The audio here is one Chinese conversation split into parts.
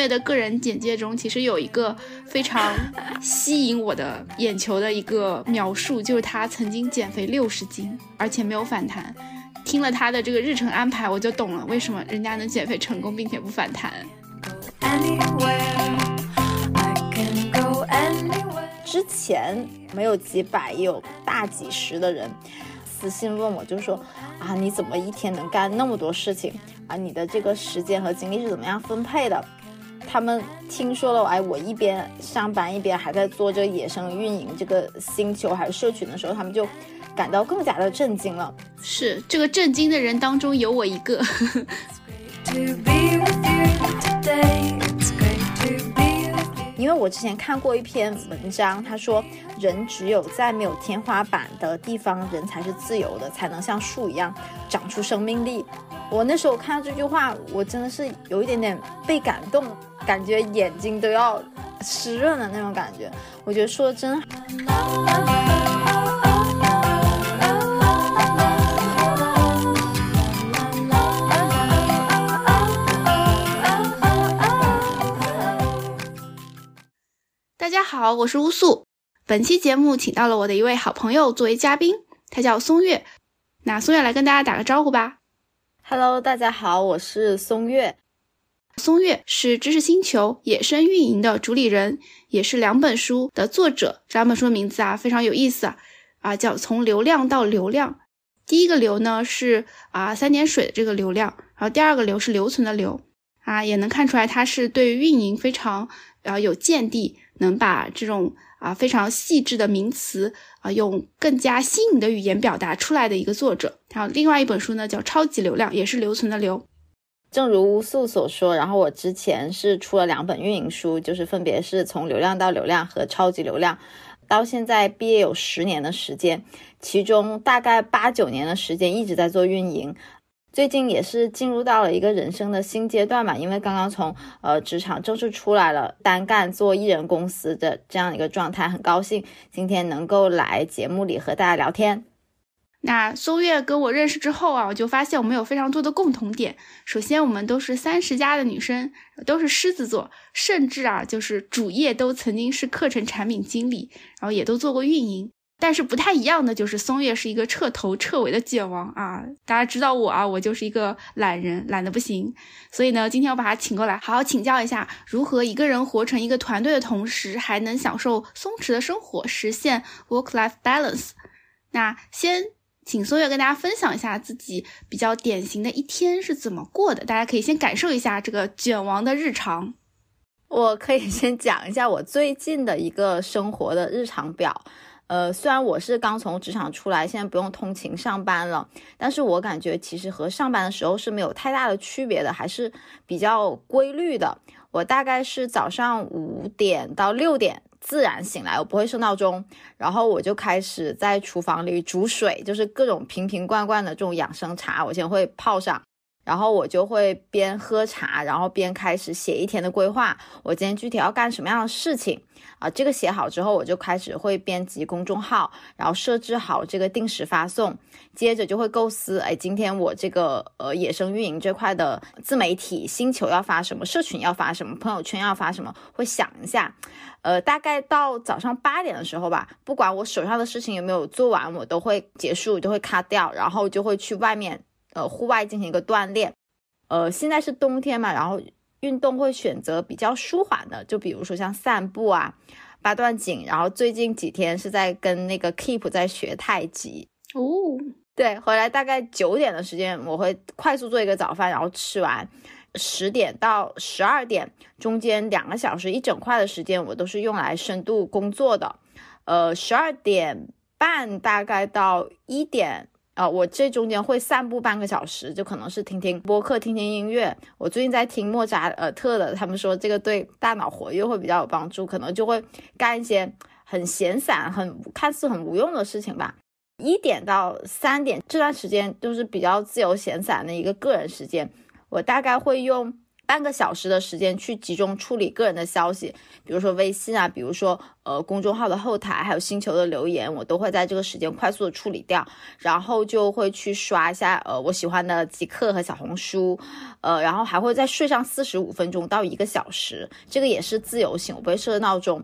月的个人简介中，其实有一个非常吸引我的眼球的一个描述，就是他曾经减肥六十斤，而且没有反弹。听了他的这个日程安排，我就懂了为什么人家能减肥成功并且不反弹。之前没有几百，也有大几十的人私信问我，就说啊，你怎么一天能干那么多事情啊？你的这个时间和精力是怎么样分配的？他们听说了，哎，我一边上班一边还在做这个野生运营这个星球还是社群的时候，他们就感到更加的震惊了。是这个震惊的人当中有我一个。因为我之前看过一篇文章，他说人只有在没有天花板的地方，人才是自由的，才能像树一样长出生命力。我那时候看到这句话，我真的是有一点点被感动，感觉眼睛都要湿润的那种感觉。我觉得说的真。大家好，我是乌素。本期节目请到了我的一位好朋友作为嘉宾，他叫松月。那松月来跟大家打个招呼吧。Hello，大家好，我是松月。松月是知识星球野生运营的主理人，也是两本书的作者。这两本书的名字啊非常有意思啊，啊叫从流量到流量。第一个流呢是啊三点水的这个流量，然后第二个流是留存的流啊，也能看出来他是对运营非常啊有见地。能把这种啊非常细致的名词啊用更加新颖的语言表达出来的一个作者。还有另外一本书呢，叫《超级流量》，也是留存的流。正如乌素所说，然后我之前是出了两本运营书，就是分别是从流量到流量和超级流量。到现在毕业有十年的时间，其中大概八九年的时间一直在做运营。最近也是进入到了一个人生的新阶段嘛，因为刚刚从呃职场正式出来了，单干做艺人公司的这样一个状态，很高兴今天能够来节目里和大家聊天。那苏月跟我认识之后啊，我就发现我们有非常多的共同点。首先，我们都是三十加的女生，都是狮子座，甚至啊就是主业都曾经是课程产品经理，然后也都做过运营。但是不太一样的就是松月是一个彻头彻尾的卷王啊！大家知道我啊，我就是一个懒人，懒得不行。所以呢，今天我把他请过来，好好请教一下，如何一个人活成一个团队的同时，还能享受松弛的生活，实现 work-life balance。那先请松月跟大家分享一下自己比较典型的一天是怎么过的，大家可以先感受一下这个卷王的日常。我可以先讲一下我最近的一个生活的日常表。呃，虽然我是刚从职场出来，现在不用通勤上班了，但是我感觉其实和上班的时候是没有太大的区别的，还是比较规律的。我大概是早上五点到六点自然醒来，我不会设闹钟，然后我就开始在厨房里煮水，就是各种瓶瓶罐罐的这种养生茶，我先会泡上。然后我就会边喝茶，然后边开始写一天的规划。我今天具体要干什么样的事情啊？这个写好之后，我就开始会编辑公众号，然后设置好这个定时发送。接着就会构思，哎，今天我这个呃野生运营这块的自媒体星球要发什么，社群要发什么，朋友圈要发什么，会想一下。呃，大概到早上八点的时候吧，不管我手上的事情有没有做完，我都会结束，就会卡掉，然后就会去外面。呃，户外进行一个锻炼，呃，现在是冬天嘛，然后运动会选择比较舒缓的，就比如说像散步啊、八段锦，然后最近几天是在跟那个 Keep 在学太极哦。对，回来大概九点的时间，我会快速做一个早饭，然后吃完，十点到十二点中间两个小时一整块的时间，我都是用来深度工作的。呃，十二点半大概到一点。啊，我这中间会散步半个小时，就可能是听听播客、听听音乐。我最近在听莫扎尔特的，他们说这个对大脑活跃会比较有帮助，可能就会干一些很闲散、很看似很无用的事情吧。一点到三点这段时间就是比较自由闲散的一个个人时间，我大概会用半个小时的时间去集中处理个人的消息，比如说微信啊，比如说呃公众号的后台，还有星球的留言，我都会在这个时间快速的处理掉，然后就会去刷一下呃我喜欢的极客和小红书，呃，然后还会再睡上四十五分钟到一个小时，这个也是自由行，我不会设闹钟。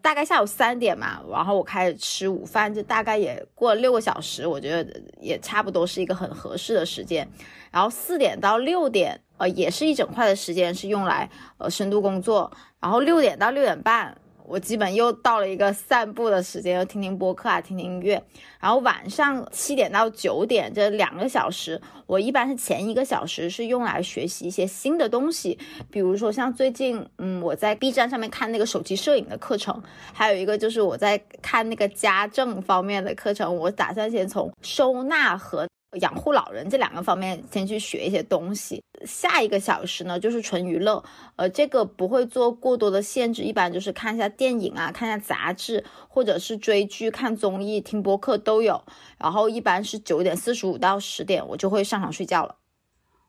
大概下午三点嘛，然后我开始吃午饭，就大概也过了六个小时，我觉得也差不多是一个很合适的时间。然后四点到六点，呃，也是一整块的时间是用来呃深度工作。然后六点到六点半。我基本又到了一个散步的时间，又听听播客啊，听听音乐。然后晚上七点到九点这两个小时，我一般是前一个小时是用来学习一些新的东西，比如说像最近，嗯，我在 B 站上面看那个手机摄影的课程，还有一个就是我在看那个家政方面的课程。我打算先从收纳和。养护老人这两个方面，先去学一些东西。下一个小时呢，就是纯娱乐，呃，这个不会做过多的限制，一般就是看一下电影啊，看一下杂志，或者是追剧、看综艺、听播客都有。然后一般是九点四十五到十点，我就会上床睡觉了。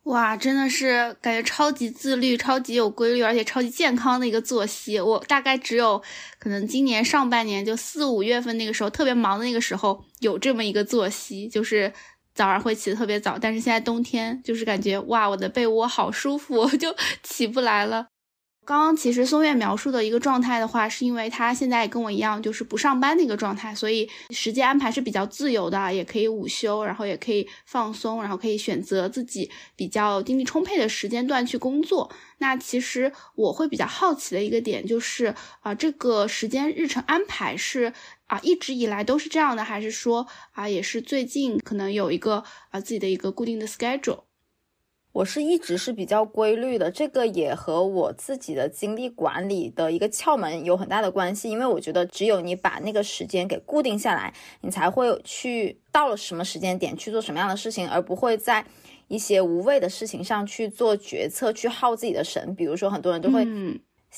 哇，真的是感觉超级自律、超级有规律，而且超级健康的一个作息。我大概只有可能今年上半年就四五月份那个时候特别忙的那个时候有这么一个作息，就是。早上会起得特别早，但是现在冬天就是感觉哇，我的被窝好舒服，我就 起不来了。刚刚其实松月描述的一个状态的话，是因为他现在跟我一样，就是不上班的一个状态，所以时间安排是比较自由的，也可以午休，然后也可以放松，然后可以选择自己比较精力充沛的时间段去工作。那其实我会比较好奇的一个点就是啊，这个时间日程安排是啊一直以来都是这样的，还是说啊也是最近可能有一个啊自己的一个固定的 schedule？我是一直是比较规律的，这个也和我自己的精力管理的一个窍门有很大的关系。因为我觉得，只有你把那个时间给固定下来，你才会去到了什么时间点去做什么样的事情，而不会在一些无谓的事情上去做决策，去耗自己的神。比如说，很多人都会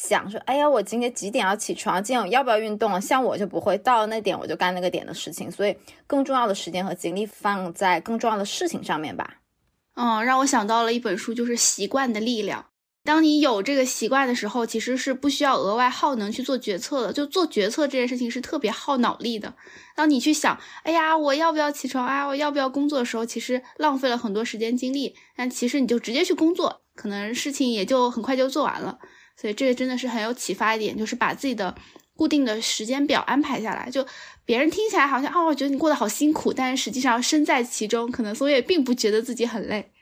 想说：“哎呀，我今天几点要起床？今天我要不要运动？”像我就不会到了那点我就干那个点的事情，所以更重要的时间和精力放在更重要的事情上面吧。嗯，让我想到了一本书，就是《习惯的力量》。当你有这个习惯的时候，其实是不需要额外耗能去做决策的。就做决策这件事情是特别耗脑力的。当你去想，哎呀，我要不要起床？哎，我要不要工作的时候，其实浪费了很多时间精力。但其实你就直接去工作，可能事情也就很快就做完了。所以这个真的是很有启发一点，就是把自己的固定的时间表安排下来。就别人听起来好像哦，我觉得你过得好辛苦，但是实际上身在其中，可能松月并不觉得自己很累。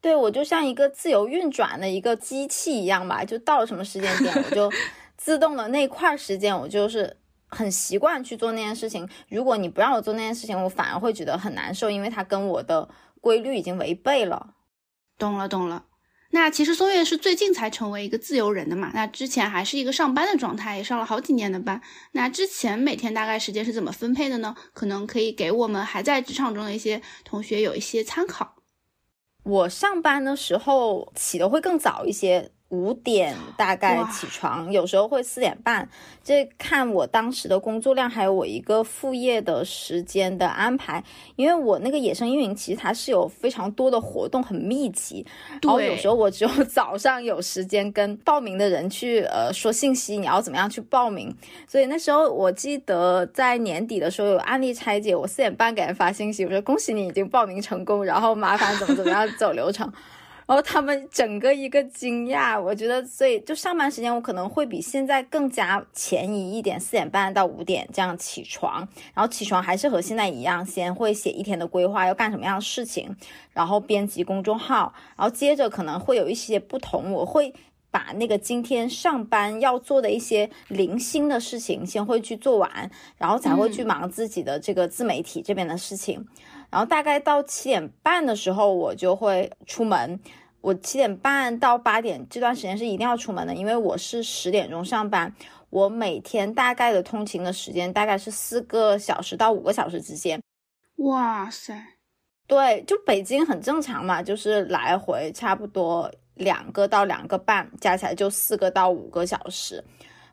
对我就像一个自由运转的一个机器一样吧，就到了什么时间点，我就 自动的那块时间，我就是很习惯去做那件事情。如果你不让我做那件事情，我反而会觉得很难受，因为它跟我的规律已经违背了。懂了，懂了。那其实松月是最近才成为一个自由人的嘛？那之前还是一个上班的状态，也上了好几年的班。那之前每天大概时间是怎么分配的呢？可能可以给我们还在职场中的一些同学有一些参考。我上班的时候起的会更早一些。五点大概起床，有时候会四点半，这看我当时的工作量，还有我一个副业的时间的安排。因为我那个野生运营其实它是有非常多的活动，很密集。然后有时候我只有 早上有时间跟报名的人去呃说信息，你要怎么样去报名。所以那时候我记得在年底的时候有案例拆解，我四点半给人发信息，我说恭喜你已经报名成功，然后麻烦怎么怎么样走流程。然后他们整个一个惊讶，我觉得，所以就上班时间我可能会比现在更加前移一点，四点半到五点这样起床，然后起床还是和现在一样，先会写一天的规划，要干什么样的事情，然后编辑公众号，然后接着可能会有一些不同，我会把那个今天上班要做的一些零星的事情先会去做完，然后才会去忙自己的这个自媒体这边的事情，然后大概到七点半的时候，我就会出门。我七点半到八点这段时间是一定要出门的，因为我是十点钟上班。我每天大概的通勤的时间大概是四个小时到五个小时之间。哇塞，对，就北京很正常嘛，就是来回差不多两个到两个半，加起来就四个到五个小时。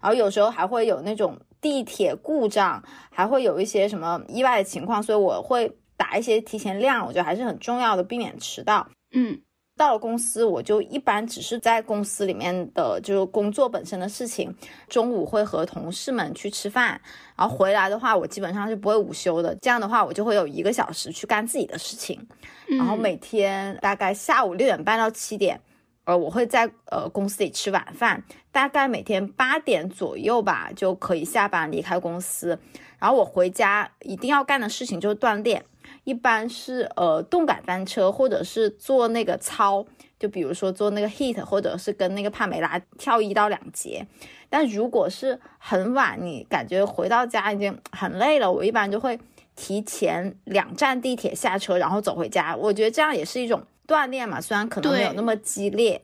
然后有时候还会有那种地铁故障，还会有一些什么意外的情况，所以我会打一些提前量，我觉得还是很重要的，避免迟到。嗯。到了公司，我就一般只是在公司里面的就是工作本身的事情。中午会和同事们去吃饭，然后回来的话，我基本上是不会午休的。这样的话，我就会有一个小时去干自己的事情。然后每天大概下午六点半到七点，呃，我会在呃公司里吃晚饭。大概每天八点左右吧，就可以下班离开公司。然后我回家一定要干的事情就是锻炼。一般是呃动感单车，或者是做那个操，就比如说做那个 heat，或者是跟那个帕梅拉跳一到两节。但如果是很晚，你感觉回到家已经很累了，我一般就会提前两站地铁下车，然后走回家。我觉得这样也是一种锻炼嘛，虽然可能没有那么激烈。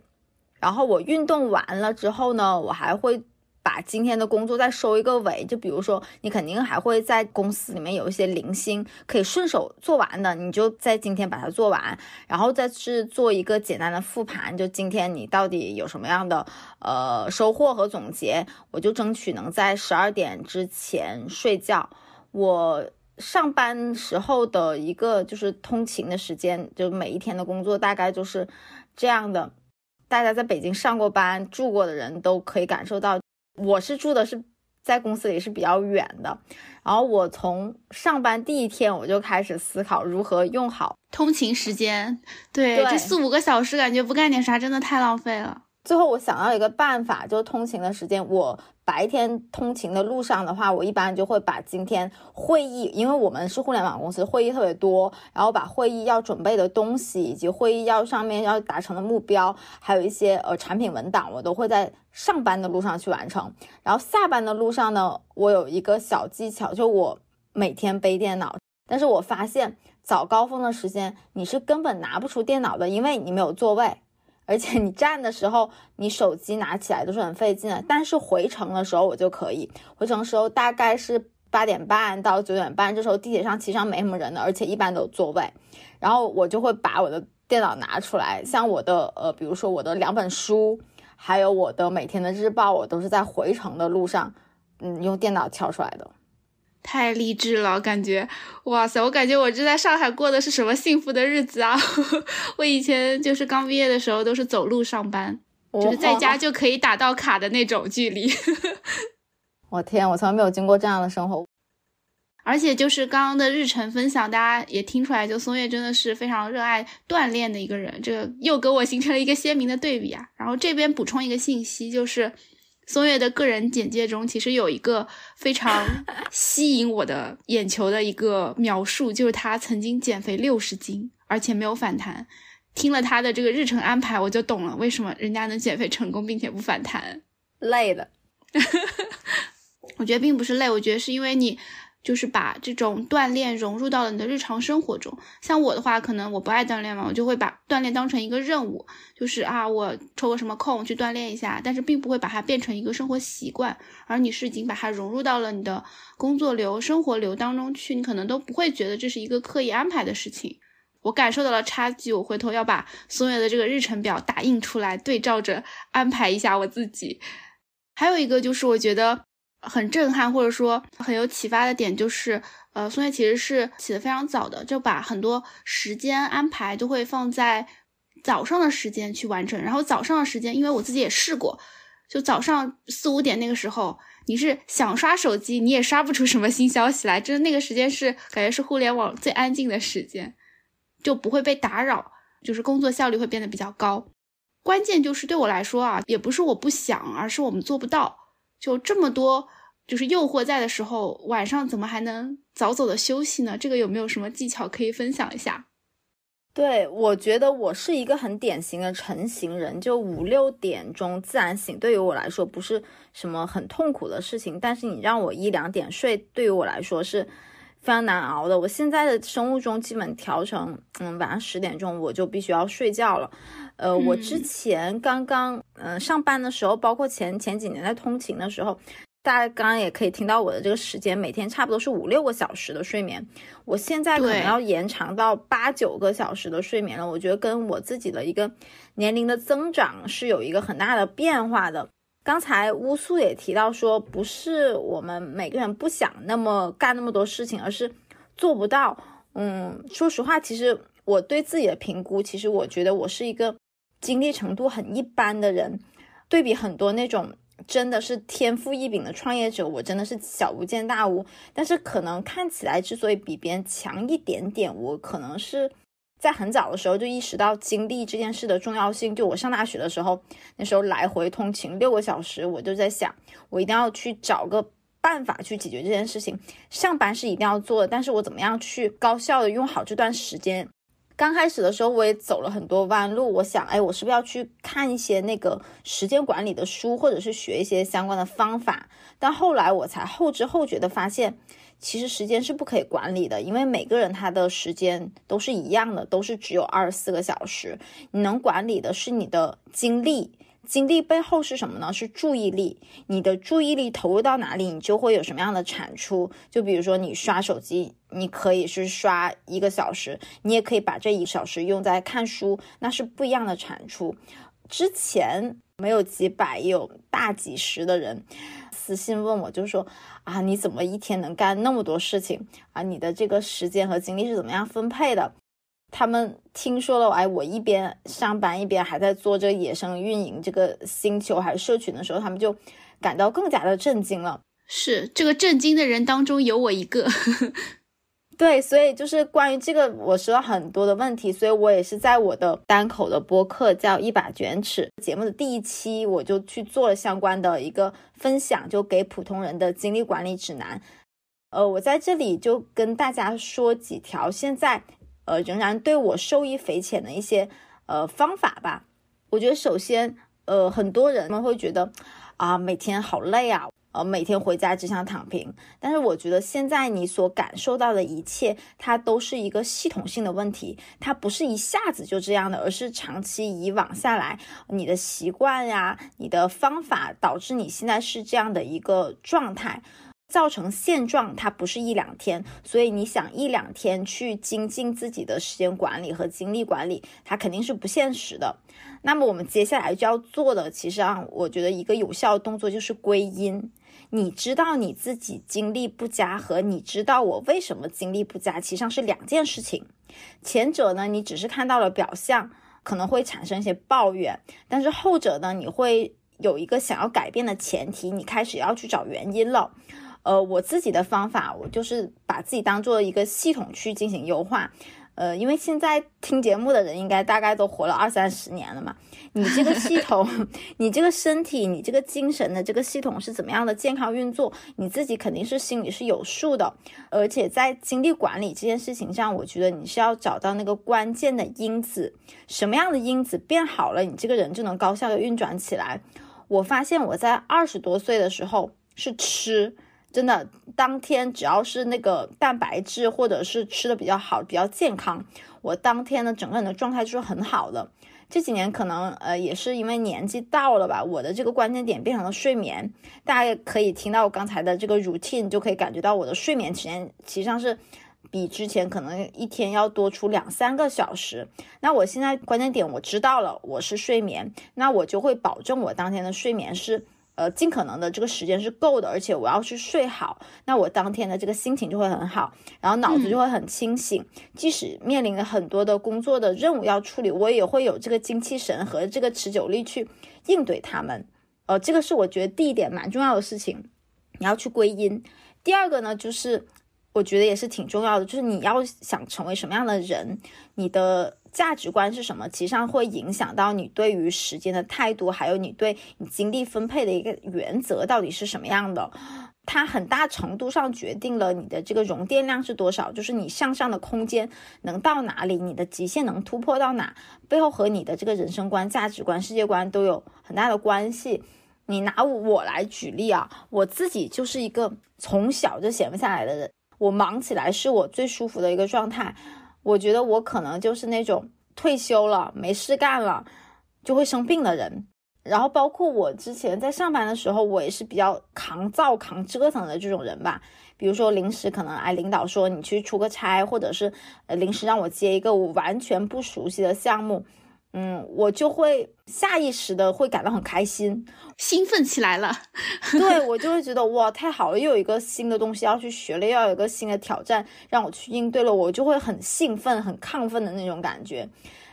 然后我运动完了之后呢，我还会。把今天的工作再收一个尾，就比如说你肯定还会在公司里面有一些零星可以顺手做完的，你就在今天把它做完，然后再是做一个简单的复盘，就今天你到底有什么样的呃收获和总结，我就争取能在十二点之前睡觉。我上班时候的一个就是通勤的时间，就每一天的工作大概就是这样的。大家在北京上过班住过的人都可以感受到。我是住的是在公司里是比较远的，然后我从上班第一天我就开始思考如何用好通勤时间。对，这四五个小时感觉不干点啥真的太浪费了。最后我想到一个办法，就是通勤的时间我。白天通勤的路上的话，我一般就会把今天会议，因为我们是互联网公司，会议特别多，然后把会议要准备的东西，以及会议要上面要达成的目标，还有一些呃产品文档，我都会在上班的路上去完成。然后下班的路上呢，我有一个小技巧，就我每天背电脑，但是我发现早高峰的时间你是根本拿不出电脑的，因为你没有座位。而且你站的时候，你手机拿起来都是很费劲的。但是回程的时候我就可以，回程时候大概是八点半到九点半，这时候地铁上其实上没什么人的，而且一般都有座位。然后我就会把我的电脑拿出来，像我的呃，比如说我的两本书，还有我的每天的日报，我都是在回程的路上，嗯，用电脑敲出来的。太励志了，感觉哇塞！我感觉我这在上海过的是什么幸福的日子啊！我以前就是刚毕业的时候都是走路上班，就是在家就可以打到卡的那种距离。我天，我从来没有经过这样的生活。而且就是刚刚的日程分享，大家也听出来，就松月真的是非常热爱锻炼的一个人，这个又跟我形成了一个鲜明的对比啊！然后这边补充一个信息，就是。松月的个人简介中，其实有一个非常 吸引我的眼球的一个描述，就是他曾经减肥六十斤，而且没有反弹。听了他的这个日程安排，我就懂了为什么人家能减肥成功并且不反弹。累的，我觉得并不是累，我觉得是因为你。就是把这种锻炼融入到了你的日常生活中。像我的话，可能我不爱锻炼嘛，我就会把锻炼当成一个任务，就是啊，我抽个什么空去锻炼一下，但是并不会把它变成一个生活习惯。而你是已经把它融入到了你的工作流、生活流当中去，你可能都不会觉得这是一个刻意安排的事情。我感受到了差距，我回头要把松月的这个日程表打印出来，对照着安排一下我自己。还有一个就是，我觉得。很震撼，或者说很有启发的点就是，呃，松月其实是起得非常早的，就把很多时间安排都会放在早上的时间去完成。然后早上的时间，因为我自己也试过，就早上四五点那个时候，你是想刷手机，你也刷不出什么新消息来，真的那个时间是感觉是互联网最安静的时间，就不会被打扰，就是工作效率会变得比较高。关键就是对我来说啊，也不是我不想，而是我们做不到。就这么多，就是诱惑在的时候，晚上怎么还能早早的休息呢？这个有没有什么技巧可以分享一下？对我觉得我是一个很典型的晨型人，就五六点钟自然醒，对于我来说不是什么很痛苦的事情。但是你让我一两点睡，对于我来说是非常难熬的。我现在的生物钟基本调成，嗯，晚上十点钟我就必须要睡觉了。呃，我之前刚刚嗯上班的时候，包括前前几年在通勤的时候，大家刚刚也可以听到我的这个时间，每天差不多是五六个小时的睡眠。我现在可能要延长到八九个小时的睡眠了。我觉得跟我自己的一个年龄的增长是有一个很大的变化的。刚才乌素也提到说，不是我们每个人不想那么干那么多事情，而是做不到。嗯，说实话，其实我对自己的评估，其实我觉得我是一个。精力程度很一般的人，对比很多那种真的是天赋异禀的创业者，我真的是小巫见大巫。但是可能看起来之所以比别人强一点点，我可能是。在很早的时候就意识到精力这件事的重要性。就我上大学的时候，那时候来回通勤六个小时，我就在想，我一定要去找个办法去解决这件事情。上班是一定要做的，但是我怎么样去高效的用好这段时间？刚开始的时候，我也走了很多弯路。我想，哎，我是不是要去看一些那个时间管理的书，或者是学一些相关的方法？但后来我才后知后觉的发现。其实时间是不可以管理的，因为每个人他的时间都是一样的，都是只有二十四个小时。你能管理的是你的精力，精力背后是什么呢？是注意力。你的注意力投入到哪里，你就会有什么样的产出。就比如说你刷手机，你可以是刷一个小时，你也可以把这一小时用在看书，那是不一样的产出。之前没有几百，也有大几十的人。私信问我，就说啊，你怎么一天能干那么多事情啊？你的这个时间和精力是怎么样分配的？他们听说了，哎，我一边上班一边还在做这个野生运营这个星球还是社群的时候，他们就感到更加的震惊了。是这个震惊的人当中有我一个。对，所以就是关于这个，我收到很多的问题，所以我也是在我的单口的播客叫一把卷尺节目的第一期，我就去做了相关的一个分享，就给普通人的精力管理指南。呃，我在这里就跟大家说几条现在呃仍然对我受益匪浅的一些呃方法吧。我觉得首先，呃，很多人们会觉得啊，每天好累啊。呃，每天回家只想躺平，但是我觉得现在你所感受到的一切，它都是一个系统性的问题，它不是一下子就这样的，而是长期以往下来，你的习惯呀，你的方法导致你现在是这样的一个状态。造成现状，它不是一两天，所以你想一两天去精进自己的时间管理和精力管理，它肯定是不现实的。那么我们接下来就要做的，其实啊，我觉得一个有效的动作就是归因。你知道你自己精力不佳和你知道我为什么精力不佳，其实上是两件事情。前者呢，你只是看到了表象，可能会产生一些抱怨；但是后者呢，你会有一个想要改变的前提，你开始要去找原因了。呃，我自己的方法，我就是把自己当做一个系统去进行优化。呃，因为现在听节目的人应该大概都活了二三十年了嘛，你这个系统，你这个身体，你这个精神的这个系统是怎么样的健康运作，你自己肯定是心里是有数的。而且在精力管理这件事情上，我觉得你是要找到那个关键的因子，什么样的因子变好了，你这个人就能高效的运转起来。我发现我在二十多岁的时候是吃。真的，当天只要是那个蛋白质，或者是吃的比较好、比较健康，我当天的整个人的状态就是很好的。这几年可能呃也是因为年纪到了吧，我的这个关键点变成了睡眠。大家可以听到我刚才的这个 routine，就可以感觉到我的睡眠时间实际上是比之前可能一天要多出两三个小时。那我现在关键点我知道了，我是睡眠，那我就会保证我当天的睡眠是。呃，尽可能的这个时间是够的，而且我要去睡好，那我当天的这个心情就会很好，然后脑子就会很清醒。即使面临了很多的工作的任务要处理，我也会有这个精气神和这个持久力去应对他们。呃，这个是我觉得第一点蛮重要的事情，你要去归因。第二个呢，就是我觉得也是挺重要的，就是你要想成为什么样的人，你的。价值观是什么？其实上会影响到你对于时间的态度，还有你对你精力分配的一个原则到底是什么样的。它很大程度上决定了你的这个容电量是多少，就是你向上的空间能到哪里，你的极限能突破到哪，背后和你的这个人生观、价值观、世界观都有很大的关系。你拿我来举例啊，我自己就是一个从小就闲不下来的人，我忙起来是我最舒服的一个状态。我觉得我可能就是那种退休了没事干了就会生病的人，然后包括我之前在上班的时候，我也是比较扛造、扛折腾的这种人吧。比如说临时可能哎，领导说你去出个差，或者是呃临时让我接一个我完全不熟悉的项目。嗯，我就会下意识的会感到很开心，兴奋起来了。对 我就会觉得哇，太好了，又有一个新的东西要去学了，又有一个新的挑战让我去应对了，我就会很兴奋、很亢奋的那种感觉。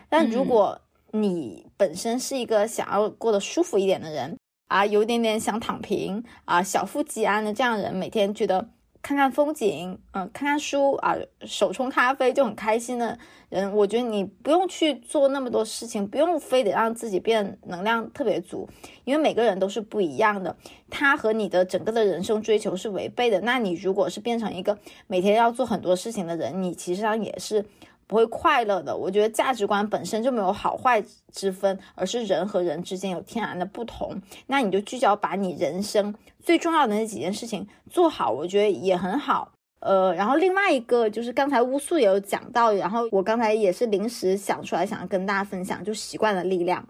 但如果你本身是一个想要过得舒服一点的人啊，有点点想躺平啊，小富即安的这样人，每天觉得。看看风景，嗯，看看书啊，手冲咖啡就很开心的人，我觉得你不用去做那么多事情，不用非得让自己变能量特别足，因为每个人都是不一样的，他和你的整个的人生追求是违背的。那你如果是变成一个每天要做很多事情的人，你其实上也是。不会快乐的。我觉得价值观本身就没有好坏之分，而是人和人之间有天然的不同。那你就聚焦把你人生最重要的那几件事情做好，我觉得也很好。呃，然后另外一个就是刚才乌素也有讲到，然后我刚才也是临时想出来，想要跟大家分享，就习惯的力量。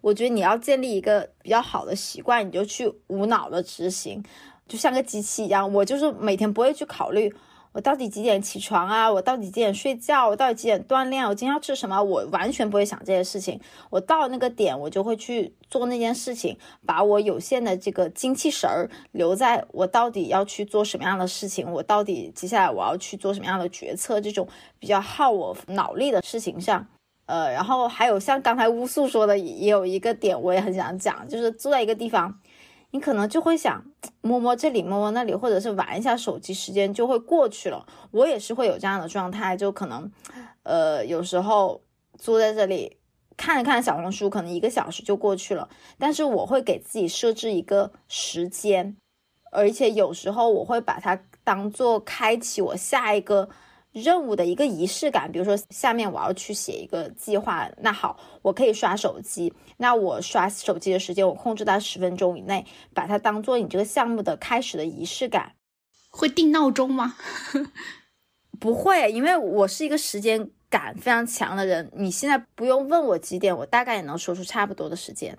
我觉得你要建立一个比较好的习惯，你就去无脑的执行，就像个机器一样。我就是每天不会去考虑。我到底几点起床啊？我到底几点睡觉？我到底几点锻炼？我今天要吃什么？我完全不会想这些事情。我到那个点，我就会去做那件事情，把我有限的这个精气神儿留在我到底要去做什么样的事情，我到底接下来我要去做什么样的决策，这种比较耗我脑力的事情上。呃，然后还有像刚才乌素说的，也有一个点我也很想讲，就是坐在一个地方。你可能就会想摸摸这里摸摸那里，或者是玩一下手机，时间就会过去了。我也是会有这样的状态，就可能，呃，有时候坐在这里看一看小红书，可能一个小时就过去了。但是我会给自己设置一个时间，而且有时候我会把它当做开启我下一个。任务的一个仪式感，比如说下面我要去写一个计划，那好，我可以刷手机，那我刷手机的时间我控制在十分钟以内，把它当做你这个项目的开始的仪式感。会定闹钟吗？不会，因为我是一个时间感非常强的人。你现在不用问我几点，我大概也能说出差不多的时间。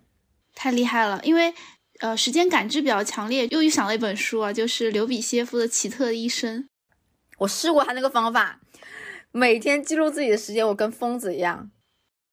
太厉害了，因为呃时间感知比较强烈，又又想了一本书啊，就是刘比歇夫的《奇特的一生》。我试过他那个方法，每天记录自己的时间，我跟疯子一样。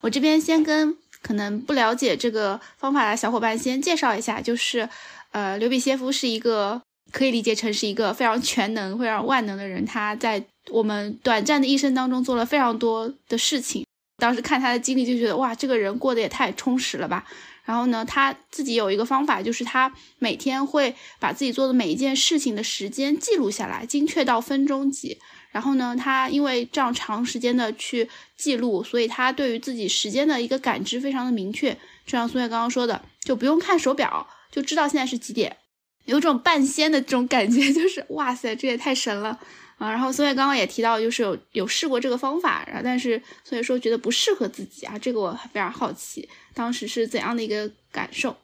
我这边先跟可能不了解这个方法的小伙伴先介绍一下，就是，呃，刘比歇夫是一个可以理解成是一个非常全能、非常万能的人。他在我们短暂的一生当中做了非常多的事情。当时看他的经历就觉得，哇，这个人过得也太充实了吧。然后呢，他自己有一个方法，就是他每天会把自己做的每一件事情的时间记录下来，精确到分钟级。然后呢，他因为这样长时间的去记录，所以他对于自己时间的一个感知非常的明确。就像苏月刚刚说的，就不用看手表就知道现在是几点，有种半仙的这种感觉，就是哇塞，这也太神了啊！然后苏月刚刚也提到，就是有有试过这个方法，然后但是所以说觉得不适合自己啊，这个我非常好奇。当时是怎样的一个感受？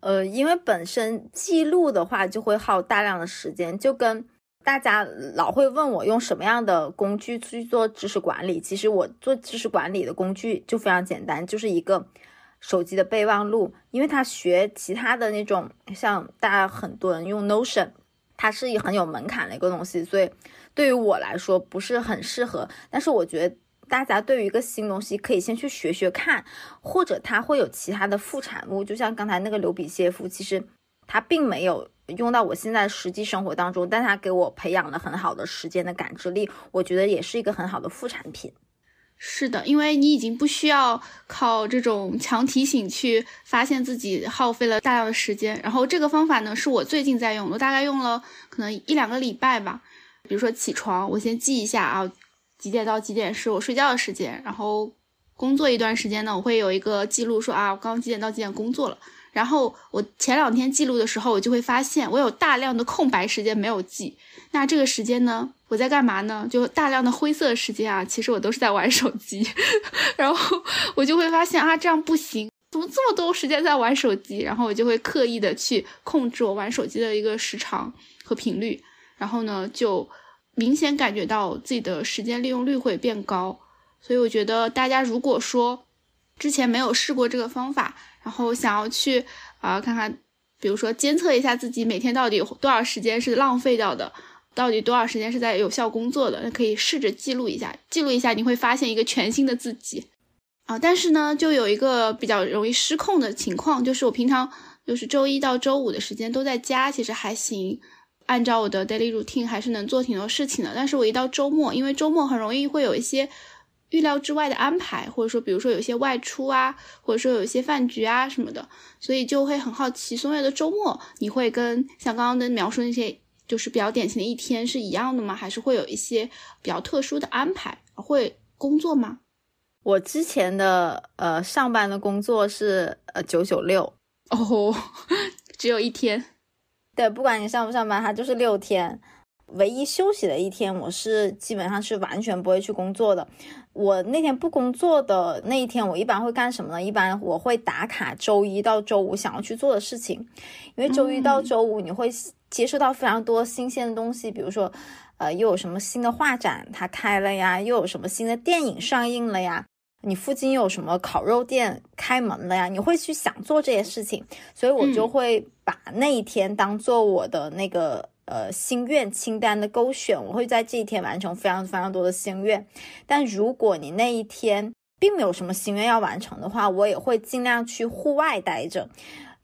呃，因为本身记录的话就会耗大量的时间，就跟大家老会问我用什么样的工具去做知识管理。其实我做知识管理的工具就非常简单，就是一个手机的备忘录。因为他学其他的那种，像大家很多人用 Notion，它是很有门槛的一个东西，所以对于我来说不是很适合。但是我觉得。大家对于一个新东西，可以先去学学看，或者它会有其他的副产物。就像刚才那个刘比歇夫，其实他并没有用到我现在实际生活当中，但他给我培养了很好的时间的感知力，我觉得也是一个很好的副产品。是的，因为你已经不需要靠这种强提醒去发现自己耗费了大量的时间。然后这个方法呢，是我最近在用，我大概用了可能一两个礼拜吧。比如说起床，我先记一下啊。几点到几点是我睡觉的时间，然后工作一段时间呢，我会有一个记录，说啊，我刚几点到几点工作了。然后我前两天记录的时候，我就会发现我有大量的空白时间没有记。那这个时间呢，我在干嘛呢？就大量的灰色时间啊，其实我都是在玩手机。然后我就会发现啊，这样不行，怎么这么多时间在玩手机？然后我就会刻意的去控制我玩手机的一个时长和频率。然后呢，就。明显感觉到自己的时间利用率会变高，所以我觉得大家如果说之前没有试过这个方法，然后想要去啊看看，比如说监测一下自己每天到底多少时间是浪费掉的，到底多少时间是在有效工作的，那可以试着记录一下，记录一下你会发现一个全新的自己啊。但是呢，就有一个比较容易失控的情况，就是我平常就是周一到周五的时间都在家，其实还行。按照我的 daily routine 还是能做挺多事情的，但是我一到周末，因为周末很容易会有一些预料之外的安排，或者说比如说有些外出啊，或者说有一些饭局啊什么的，所以就会很好奇，松月的周末你会跟像刚刚的描述那些就是比较典型的一天是一样的吗？还是会有一些比较特殊的安排？会工作吗？我之前的呃上班的工作是呃九九六哦，只有一天。对，不管你上不上班，它就是六天。唯一休息的一天，我是基本上是完全不会去工作的。我那天不工作的那一天，我一般会干什么呢？一般我会打卡周一到周五想要去做的事情，因为周一到周五你会接触到非常多新鲜的东西，比如说，呃，又有什么新的画展它开了呀，又有什么新的电影上映了呀，你附近有什么烤肉店开门了呀，你会去想做这些事情，所以我就会把那一天当做我的那个。呃，心愿清单的勾选，我会在这一天完成非常非常多的心愿。但如果你那一天并没有什么心愿要完成的话，我也会尽量去户外待着。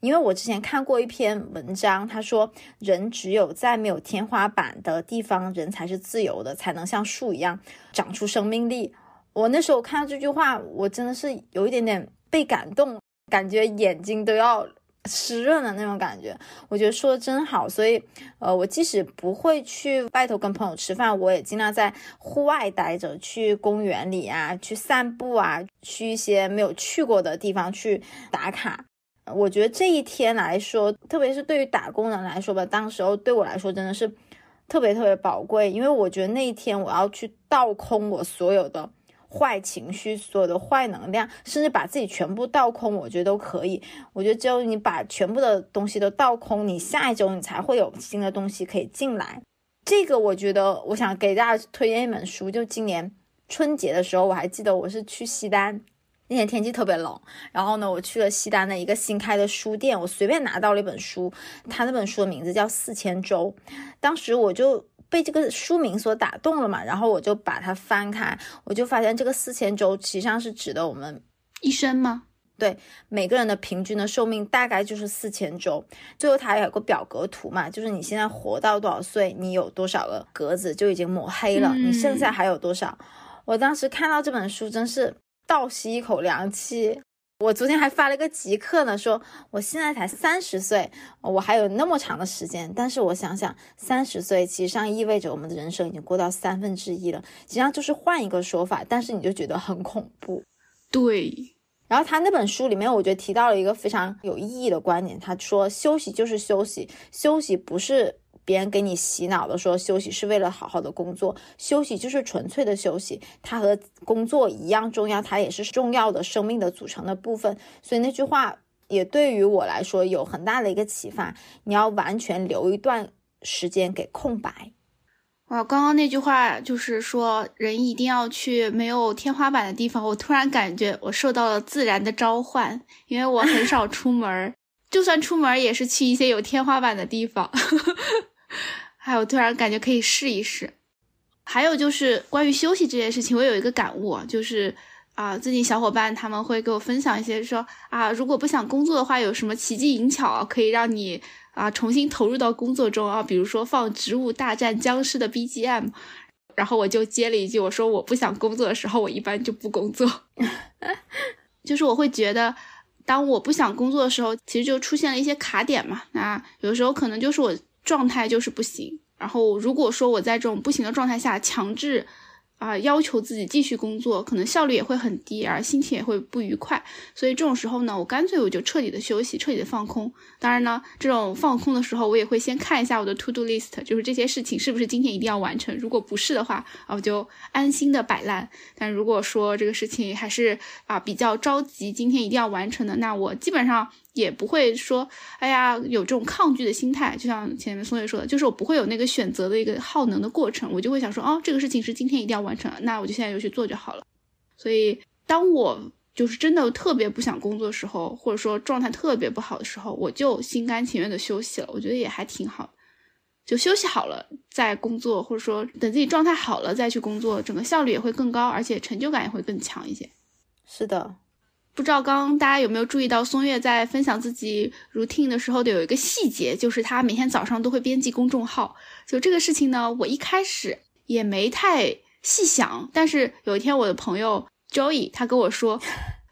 因为我之前看过一篇文章，他说人只有在没有天花板的地方，人才是自由的，才能像树一样长出生命力。我那时候看到这句话，我真的是有一点点被感动，感觉眼睛都要。湿润的那种感觉，我觉得说的真好。所以，呃，我即使不会去外头跟朋友吃饭，我也尽量在户外待着，去公园里啊，去散步啊，去一些没有去过的地方去打卡。我觉得这一天来说，特别是对于打工人来说吧，当时候对我来说真的是特别特别宝贵，因为我觉得那一天我要去倒空我所有的。坏情绪，所有的坏能量，甚至把自己全部倒空，我觉得都可以。我觉得只有你把全部的东西都倒空，你下一周你才会有新的东西可以进来。这个我觉得，我想给大家推荐一本书。就今年春节的时候，我还记得我是去西单，那天天气特别冷，然后呢，我去了西单的一个新开的书店，我随便拿到了一本书，他那本书的名字叫《四千周》，当时我就。被这个书名所打动了嘛，然后我就把它翻开，我就发现这个四千周实际上是指的我们一生吗？对，每个人的平均的寿命大概就是四千周。最后它有个表格图嘛，就是你现在活到多少岁，你有多少个格子就已经抹黑了，你剩下还有多少？我当时看到这本书，真是倒吸一口凉气。我昨天还发了个极客呢，说我现在才三十岁，我还有那么长的时间。但是我想想，三十岁其实上意味着我们的人生已经过到三分之一了，实际上就是换一个说法，但是你就觉得很恐怖。对。然后他那本书里面，我觉得提到了一个非常有意义的观点，他说休息就是休息，休息不是。别人给你洗脑的说休息是为了好好的工作，休息就是纯粹的休息，它和工作一样重要，它也是重要的生命的组成的部分。所以那句话也对于我来说有很大的一个启发，你要完全留一段时间给空白。哇，刚刚那句话就是说人一定要去没有天花板的地方，我突然感觉我受到了自然的召唤，因为我很少出门。就算出门也是去一些有天花板的地方，还有突然感觉可以试一试。还有就是关于休息这件事情，我有一个感悟，就是啊，最近小伙伴他们会给我分享一些说啊，如果不想工作的话，有什么奇技淫巧可以让你啊重新投入到工作中啊？比如说放《植物大战僵尸》的 BGM，然后我就接了一句，我说我不想工作的时候，我一般就不工作，就是我会觉得。当我不想工作的时候，其实就出现了一些卡点嘛。那有时候可能就是我状态就是不行。然后如果说我在这种不行的状态下强制。啊，要求自己继续工作，可能效率也会很低，而心情也会不愉快。所以这种时候呢，我干脆我就彻底的休息，彻底的放空。当然呢，这种放空的时候，我也会先看一下我的 to do list，就是这些事情是不是今天一定要完成。如果不是的话，啊，我就安心的摆烂。但如果说这个事情还是啊比较着急，今天一定要完成的，那我基本上。也不会说，哎呀，有这种抗拒的心态。就像前面松月说的，就是我不会有那个选择的一个耗能的过程，我就会想说，哦，这个事情是今天一定要完成，那我就现在就去做就好了。所以，当我就是真的特别不想工作的时候，或者说状态特别不好的时候，我就心甘情愿的休息了。我觉得也还挺好，就休息好了再工作，或者说等自己状态好了再去工作，整个效率也会更高，而且成就感也会更强一些。是的。不知道刚刚大家有没有注意到，松月在分享自己 routine 的时候的有一个细节，就是他每天早上都会编辑公众号。就这个事情呢，我一开始也没太细想。但是有一天，我的朋友 Joey 他跟我说，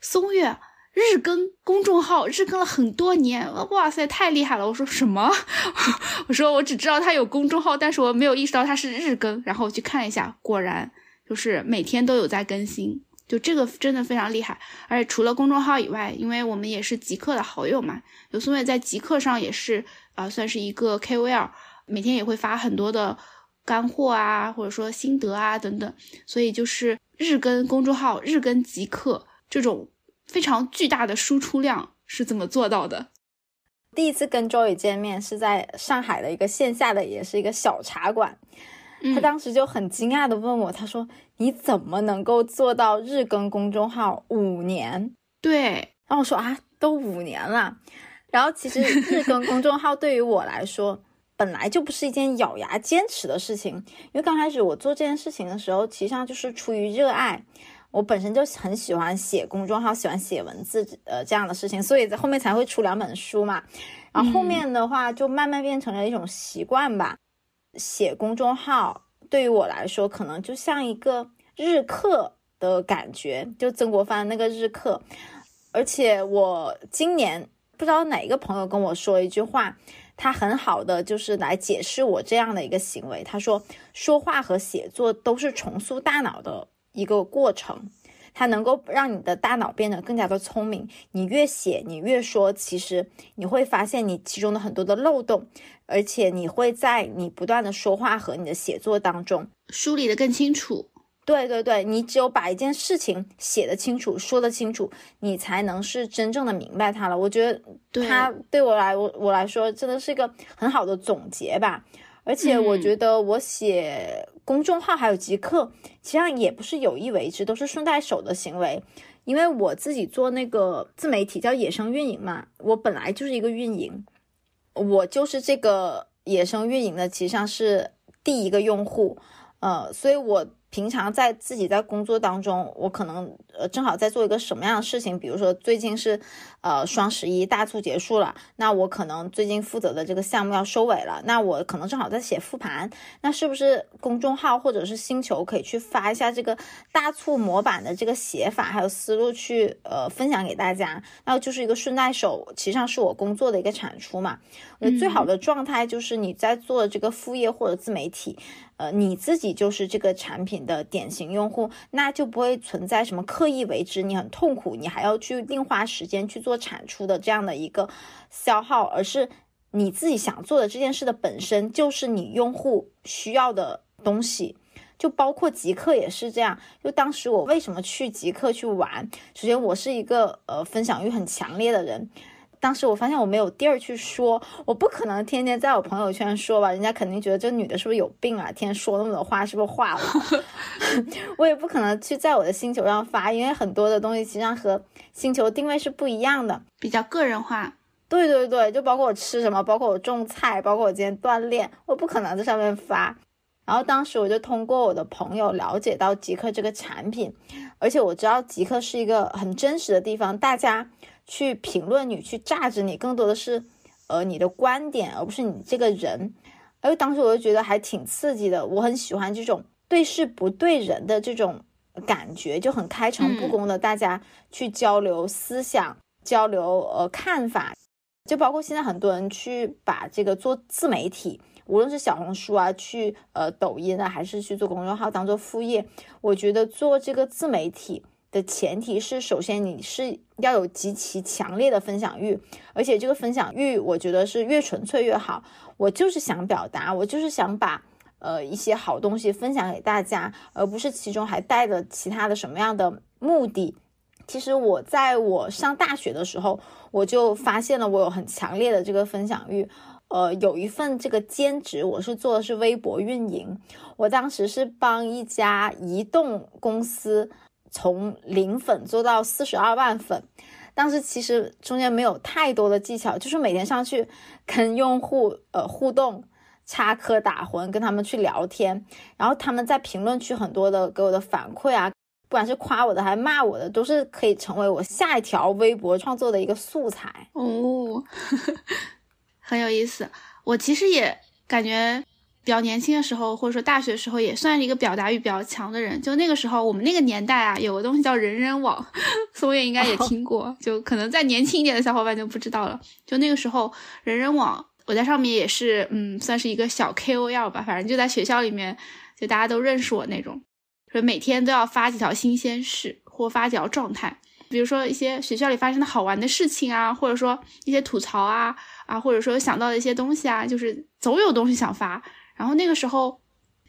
松月日更公众号日更了很多年，哇塞，太厉害了！我说什么？我说我只知道他有公众号，但是我没有意识到他是日更。然后我去看一下，果然就是每天都有在更新。就这个真的非常厉害，而且除了公众号以外，因为我们也是极客的好友嘛，有松月在极客上也是啊，算是一个 KOL，每天也会发很多的干货啊，或者说心得啊等等，所以就是日更公众号、日更极客这种非常巨大的输出量是怎么做到的？第一次跟 Joy 见面是在上海的一个线下的，也是一个小茶馆。他当时就很惊讶的问我，他说：“你怎么能够做到日更公众号五年？”对，然后我说：“啊，都五年了。”然后其实 日更公众号对于我来说，本来就不是一件咬牙坚持的事情，因为刚开始我做这件事情的时候，其实上就是出于热爱，我本身就很喜欢写公众号，喜欢写文字，呃，这样的事情，所以在后面才会出两本书嘛。然后后面的话就慢慢变成了一种习惯吧。写公众号对于我来说，可能就像一个日课的感觉，就曾国藩那个日课。而且我今年不知道哪一个朋友跟我说一句话，他很好的就是来解释我这样的一个行为。他说，说话和写作都是重塑大脑的一个过程。它能够让你的大脑变得更加的聪明。你越写，你越说，其实你会发现你其中的很多的漏洞，而且你会在你不断的说话和你的写作当中梳理的更清楚。对对对，你只有把一件事情写得清楚、说得清楚，你才能是真正的明白它了。我觉得它对我来我我来说真的是一个很好的总结吧。而且我觉得我写公众号还有极客，其实上也不是有意为之，都是顺带手的行为。因为我自己做那个自媒体叫野生运营嘛，我本来就是一个运营，我就是这个野生运营的，其实上是第一个用户，呃，所以我。平常在自己在工作当中，我可能呃正好在做一个什么样的事情？比如说最近是呃双十一大促结束了，那我可能最近负责的这个项目要收尾了，那我可能正好在写复盘，那是不是公众号或者是星球可以去发一下这个大促模板的这个写法还有思路去呃分享给大家？那就是一个顺带手，其实际上是我工作的一个产出嘛。我最好的状态就是你在做这个副业或者自媒体。呃，你自己就是这个产品的典型用户，那就不会存在什么刻意为之，你很痛苦，你还要去另花时间去做产出的这样的一个消耗，而是你自己想做的这件事的本身就是你用户需要的东西，就包括极客也是这样。就当时我为什么去极客去玩，首先我是一个呃分享欲很强烈的人。当时我发现我没有地儿去说，我不可能天天在我朋友圈说吧，人家肯定觉得这女的是不是有病啊？天天说那么多话，是不是话了？我也不可能去在我的星球上发，因为很多的东西实际上和星球定位是不一样的，比较个人化。对对对，就包括我吃什么，包括我种菜，包括我今天锻炼，我不可能在上面发。然后当时我就通过我的朋友了解到极客这个产品，而且我知道极客是一个很真实的地方，大家。去评论你，去榨汁你，更多的是，呃，你的观点，而不是你这个人。哎当时我就觉得还挺刺激的，我很喜欢这种对事不对人的这种感觉，就很开诚布公的，大家去交流思想，交流呃看法，就包括现在很多人去把这个做自媒体，无论是小红书啊，去呃抖音啊，还是去做公众号当做副业，我觉得做这个自媒体。的前提是，首先你是要有极其强烈的分享欲，而且这个分享欲，我觉得是越纯粹越好。我就是想表达，我就是想把呃一些好东西分享给大家，而不是其中还带着其他的什么样的目的。其实我在我上大学的时候，我就发现了我有很强烈的这个分享欲。呃，有一份这个兼职，我是做的是微博运营，我当时是帮一家移动公司。从零粉做到四十二万粉，当时其实中间没有太多的技巧，就是每天上去跟用户呃互动、插科打诨，跟他们去聊天，然后他们在评论区很多的给我的反馈啊，不管是夸我的还是骂我的，都是可以成为我下一条微博创作的一个素材哦，很有意思。我其实也感觉。比较年轻的时候，或者说大学的时候，也算是一个表达欲比较强的人。就那个时候，我们那个年代啊，有个东西叫人人网，松月应该也听过。就可能再年轻一点的小伙伴就不知道了。就那个时候，人人网，我在上面也是，嗯，算是一个小 KOL 吧。反正就在学校里面，就大家都认识我那种。所以每天都要发几条新鲜事，或发几条状态，比如说一些学校里发生的好玩的事情啊，或者说一些吐槽啊，啊，或者说想到的一些东西啊，就是总有东西想发。然后那个时候，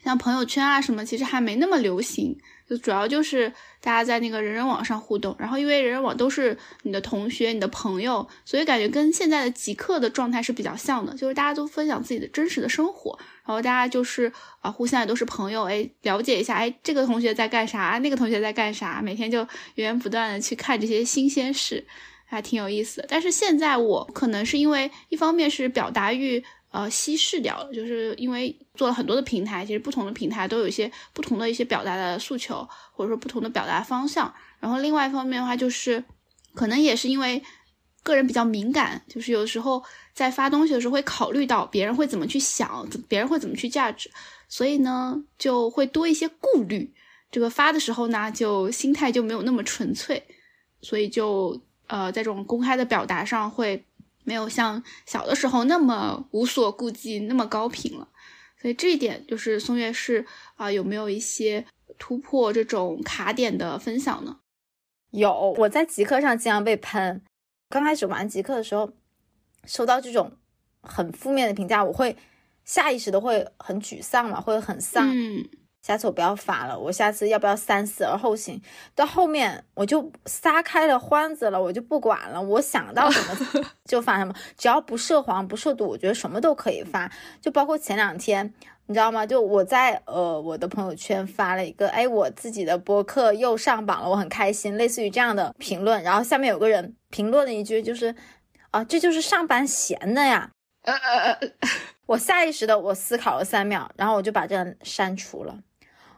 像朋友圈啊什么，其实还没那么流行，就主要就是大家在那个人人网上互动。然后因为人人网都是你的同学、你的朋友，所以感觉跟现在的极客的状态是比较像的，就是大家都分享自己的真实的生活，然后大家就是啊，互相也都是朋友，哎，了解一下，哎，这个同学在干啥，那个同学在干啥，每天就源源不断的去看这些新鲜事，还挺有意思。但是现在我可能是因为一方面是表达欲。呃，稀释掉了，就是因为做了很多的平台，其实不同的平台都有一些不同的一些表达的诉求，或者说不同的表达方向。然后另外一方面的话，就是可能也是因为个人比较敏感，就是有时候在发东西的时候会考虑到别人会怎么去想，别人会怎么去价值，所以呢就会多一些顾虑。这个发的时候呢，就心态就没有那么纯粹，所以就呃在这种公开的表达上会。没有像小的时候那么无所顾忌，那么高频了，所以这一点就是松月是啊，有没有一些突破这种卡点的分享呢？有，我在极客上经常被喷。刚开始玩极客的时候，收到这种很负面的评价，我会下意识的会很沮丧嘛，会很丧。嗯。下次我不要发了，我下次要不要三思而后行？到后面我就撒开了欢子了，我就不管了，我想到什么 就发什么，只要不涉黄不涉赌，我觉得什么都可以发。就包括前两天，你知道吗？就我在呃我的朋友圈发了一个，哎，我自己的播客又上榜了，我很开心，类似于这样的评论。然后下面有个人评论了一句，就是啊，这就是上班闲的呀。呃呃呃，我下意识的我思考了三秒，然后我就把这删除了。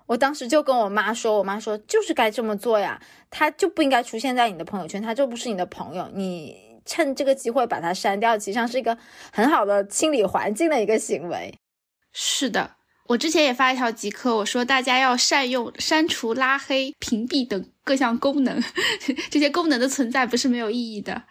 我当时就跟我妈说，我妈说就是该这么做呀，他就不应该出现在你的朋友圈，他就不是你的朋友，你趁这个机会把他删掉，其实上是一个很好的清理环境的一个行为。是的，我之前也发一条极客，我说大家要善用删除、拉黑、屏蔽等各项功能，这些功能的存在不是没有意义的。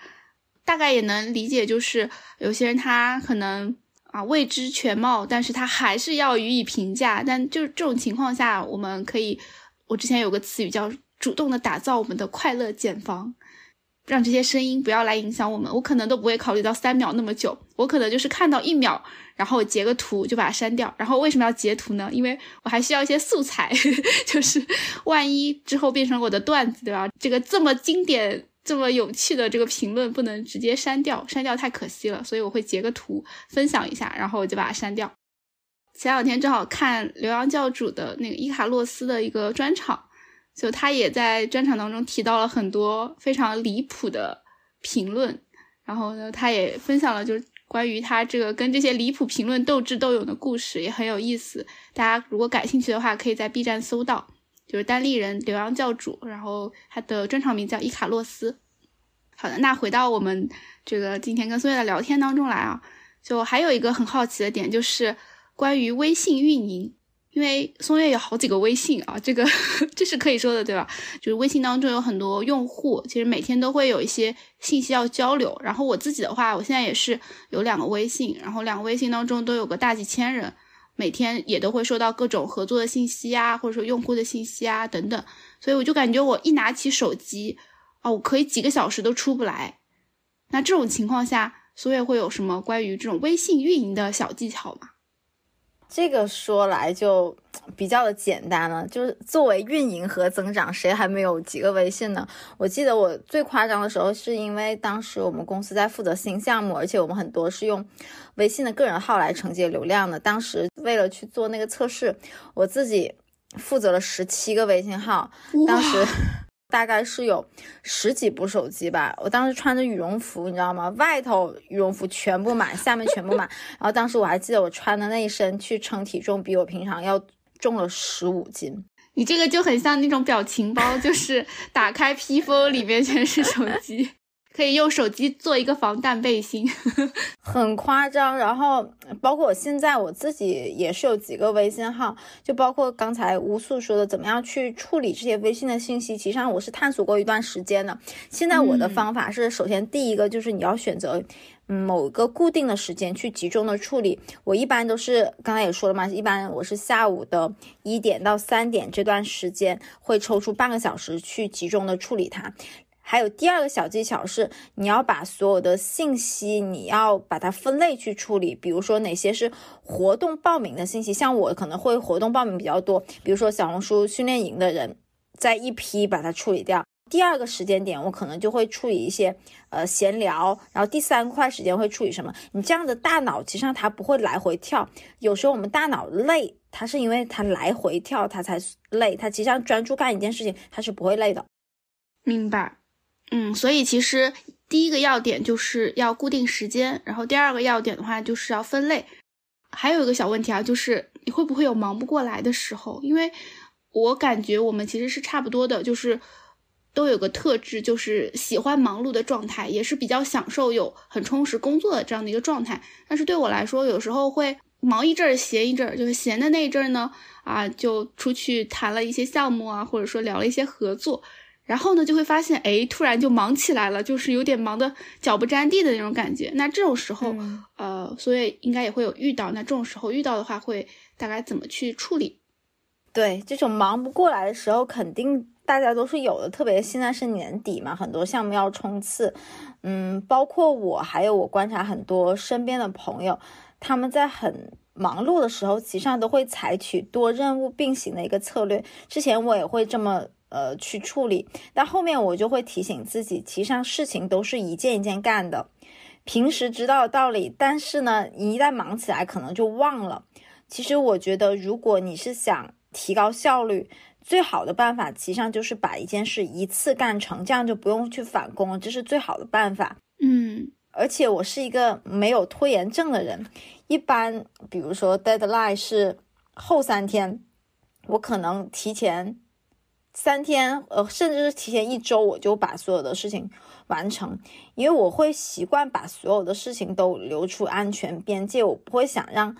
大概也能理解，就是有些人他可能。啊，未知全貌，但是他还是要予以评价。但就是这种情况下，我们可以，我之前有个词语叫主动的打造我们的快乐茧房，让这些声音不要来影响我们。我可能都不会考虑到三秒那么久，我可能就是看到一秒，然后截个图就把它删掉。然后为什么要截图呢？因为我还需要一些素材，就是万一之后变成我的段子，对吧？这个这么经典。这么有趣的这个评论不能直接删掉，删掉太可惜了，所以我会截个图分享一下，然后我就把它删掉。前两天正好看刘洋教主的那个伊卡洛斯的一个专场，就他也在专场当中提到了很多非常离谱的评论，然后呢，他也分享了就是关于他这个跟这些离谱评论斗智斗勇的故事，也很有意思。大家如果感兴趣的话，可以在 B 站搜到。就是单立人刘洋教主，然后他的专场名叫伊卡洛斯。好的，那回到我们这个今天跟松月的聊天当中来啊，就还有一个很好奇的点，就是关于微信运营，因为松月有好几个微信啊，这个 这是可以说的对吧？就是微信当中有很多用户，其实每天都会有一些信息要交流。然后我自己的话，我现在也是有两个微信，然后两个微信当中都有个大几千人。每天也都会收到各种合作的信息啊，或者说用户的信息啊等等，所以我就感觉我一拿起手机啊，我可以几个小时都出不来。那这种情况下，所以会有什么关于这种微信运营的小技巧吗？这个说来就比较的简单了，就是作为运营和增长，谁还没有几个微信呢？我记得我最夸张的时候，是因为当时我们公司在负责新项目，而且我们很多是用微信的个人号来承接流量的。当时为了去做那个测试，我自己负责了十七个微信号，当时。大概是有十几部手机吧，我当时穿着羽绒服，你知道吗？外头羽绒服全部满，下面全部满。然后当时我还记得我穿的那一身去称体重，比我平常要重了十五斤。你这个就很像那种表情包，就是打开披风里面全是手机。可以用手机做一个防弹背心，很夸张。然后包括我现在我自己也是有几个微信号，就包括刚才吴素说的，怎么样去处理这些微信的信息，其实上我是探索过一段时间的。现在我的方法是，首先第一个就是你要选择。某个固定的时间去集中的处理，我一般都是刚才也说了嘛，一般我是下午的一点到三点这段时间会抽出半个小时去集中的处理它。还有第二个小技巧是，你要把所有的信息你要把它分类去处理，比如说哪些是活动报名的信息，像我可能会活动报名比较多，比如说小红书训练营的人，在一批把它处理掉。第二个时间点，我可能就会处理一些呃闲聊，然后第三块时间会处理什么？你这样的大脑其实上它不会来回跳，有时候我们大脑累，它是因为它来回跳，它才累。它其实上专注干一件事情，它是不会累的。明白，嗯，所以其实第一个要点就是要固定时间，然后第二个要点的话就是要分类。还有一个小问题啊，就是你会不会有忙不过来的时候？因为我感觉我们其实是差不多的，就是。都有个特质，就是喜欢忙碌的状态，也是比较享受有很充实工作的这样的一个状态。但是对我来说，有时候会忙一阵儿，闲一阵儿，就是闲的那一阵儿呢，啊，就出去谈了一些项目啊，或者说聊了一些合作，然后呢，就会发现，哎，突然就忙起来了，就是有点忙的脚不沾地的那种感觉。那这种时候，呃，所以应该也会有遇到。那这种时候遇到的话，会大概怎么去处理？对，这种忙不过来的时候，肯定。大家都是有的，特别现在是年底嘛，很多项目要冲刺，嗯，包括我，还有我观察很多身边的朋友，他们在很忙碌的时候，其实上都会采取多任务并行的一个策略。之前我也会这么呃去处理，但后面我就会提醒自己，其实上事情都是一件一件干的，平时知道的道理，但是呢，你一旦忙起来可能就忘了。其实我觉得，如果你是想提高效率，最好的办法，其实上就是把一件事一次干成，这样就不用去返工，这是最好的办法。嗯，而且我是一个没有拖延症的人，一般比如说 deadline 是后三天，我可能提前三天，呃，甚至是提前一周，我就把所有的事情完成，因为我会习惯把所有的事情都留出安全边界，我不会想让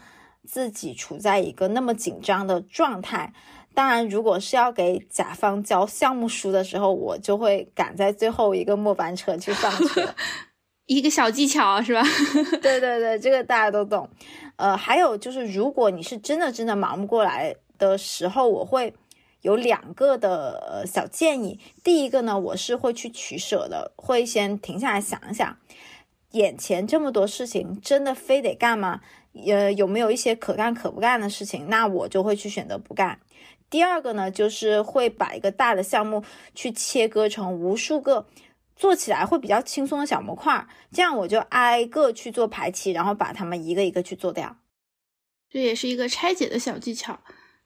自己处在一个那么紧张的状态。当然，如果是要给甲方交项目书的时候，我就会赶在最后一个末班车去上 去了。一个小技巧是吧？对对对，这个大家都懂。呃，还有就是，如果你是真的真的忙不过来的时候，我会有两个的小建议。第一个呢，我是会去取舍的，会先停下来想一想，眼前这么多事情，真的非得干吗？呃，有没有一些可干可不干的事情？那我就会去选择不干。第二个呢，就是会把一个大的项目去切割成无数个做起来会比较轻松的小模块，这样我就挨个去做排期，然后把它们一个一个去做掉。这也是一个拆解的小技巧。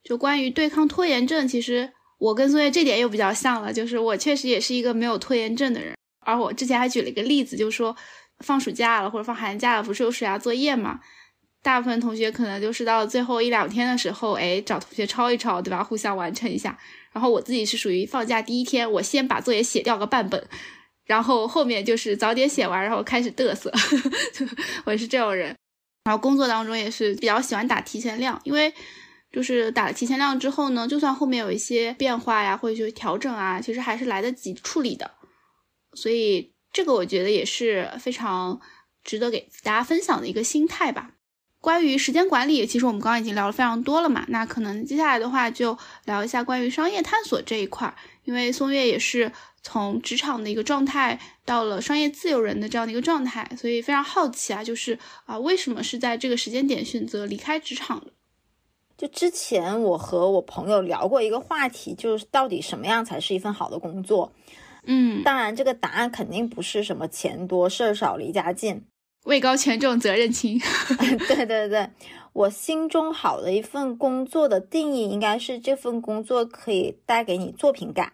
就关于对抗拖延症，其实我跟作业这点又比较像了，就是我确实也是一个没有拖延症的人。而我之前还举了一个例子，就是说放暑假了或者放寒假了，不是有暑假作业嘛？大部分同学可能就是到最后一两天的时候，哎，找同学抄一抄，对吧？互相完成一下。然后我自己是属于放假第一天，我先把作业写掉个半本，然后后面就是早点写完，然后开始嘚瑟。我是这种人。然后工作当中也是比较喜欢打提前量，因为就是打了提前量之后呢，就算后面有一些变化呀，或者说调整啊，其实还是来得及处理的。所以这个我觉得也是非常值得给大家分享的一个心态吧。关于时间管理，其实我们刚刚已经聊了非常多了嘛。那可能接下来的话就聊一下关于商业探索这一块，因为松月也是从职场的一个状态到了商业自由人的这样的一个状态，所以非常好奇啊，就是啊，为什么是在这个时间点选择离开职场的？就之前我和我朋友聊过一个话题，就是到底什么样才是一份好的工作？嗯，当然这个答案肯定不是什么钱多事儿少离家近。位高权重责任轻，对对对，我心中好的一份工作的定义应该是这份工作可以带给你作品感，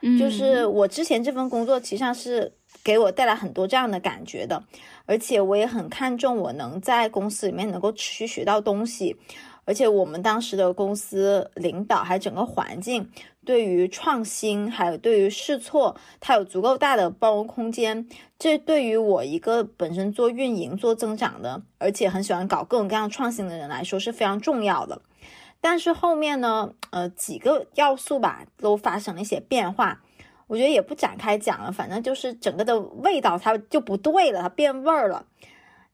嗯。就是。我之前这份工作其实上是给我带来很多这样的感觉的，而且我也很看重我能在公司里面能够持续学到东西，而且我们当时的公司领导还整个环境对于创新还有对于试错，它有足够大的包容空间。这对于我一个本身做运营、做增长的，而且很喜欢搞各种各样创新的人来说是非常重要的。但是后面呢，呃，几个要素吧都发生了一些变化，我觉得也不展开讲了。反正就是整个的味道它就不对了，它变味儿了。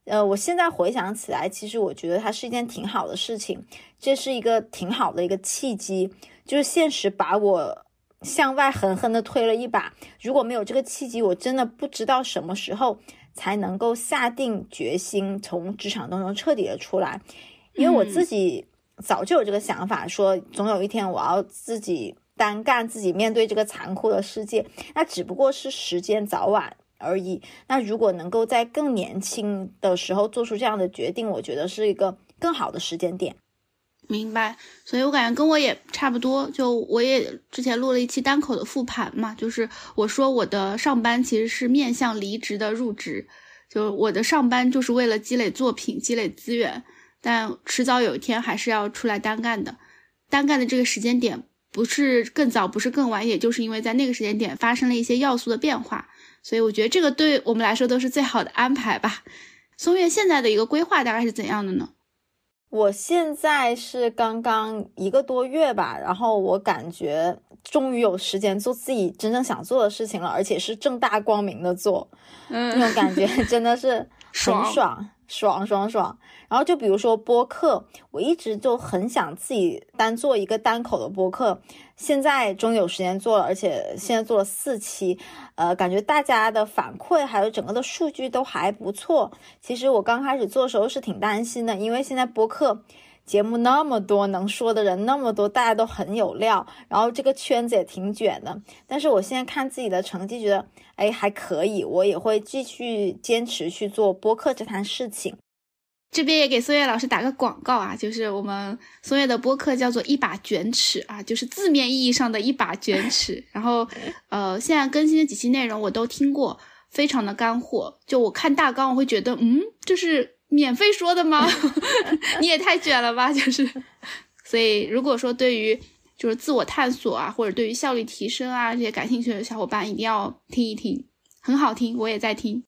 呃，我现在回想起来，其实我觉得它是一件挺好的事情，这是一个挺好的一个契机，就是现实把我向外狠狠的推了一把。如果没有这个契机，我真的不知道什么时候才能够下定决心从职场当中彻底的出来，因为我自己。早就有这个想法，说总有一天我要自己单干，自己面对这个残酷的世界。那只不过是时间早晚而已。那如果能够在更年轻的时候做出这样的决定，我觉得是一个更好的时间点。明白。所以我感觉跟我也差不多。就我也之前录了一期单口的复盘嘛，就是我说我的上班其实是面向离职的入职，就我的上班就是为了积累作品、积累资源。但迟早有一天还是要出来单干的，单干的这个时间点不是更早，不是更晚，也就是因为在那个时间点发生了一些要素的变化，所以我觉得这个对我们来说都是最好的安排吧。松月现在的一个规划大概是怎样的呢？我现在是刚刚一个多月吧，然后我感觉终于有时间做自己真正想做的事情了，而且是正大光明的做，那种感觉 真的是很爽。爽爽爽爽！然后就比如说播客，我一直就很想自己单做一个单口的播客，现在终于有时间做了，而且现在做了四期，呃，感觉大家的反馈还有整个的数据都还不错。其实我刚开始做的时候是挺担心的，因为现在播客。节目那么多，能说的人那么多，大家都很有料，然后这个圈子也挺卷的。但是我现在看自己的成绩，觉得哎还可以，我也会继续坚持去做播客这摊事情。这边也给松月老师打个广告啊，就是我们松月的播客叫做一把卷尺啊，就是字面意义上的一把卷尺。然后呃，现在更新的几期内容我都听过，非常的干货。就我看大纲，我会觉得嗯，就是。免费说的吗？你也太卷了吧！就是，所以如果说对于就是自我探索啊，或者对于效率提升啊这些感兴趣的小伙伴，一定要听一听，很好听，我也在听。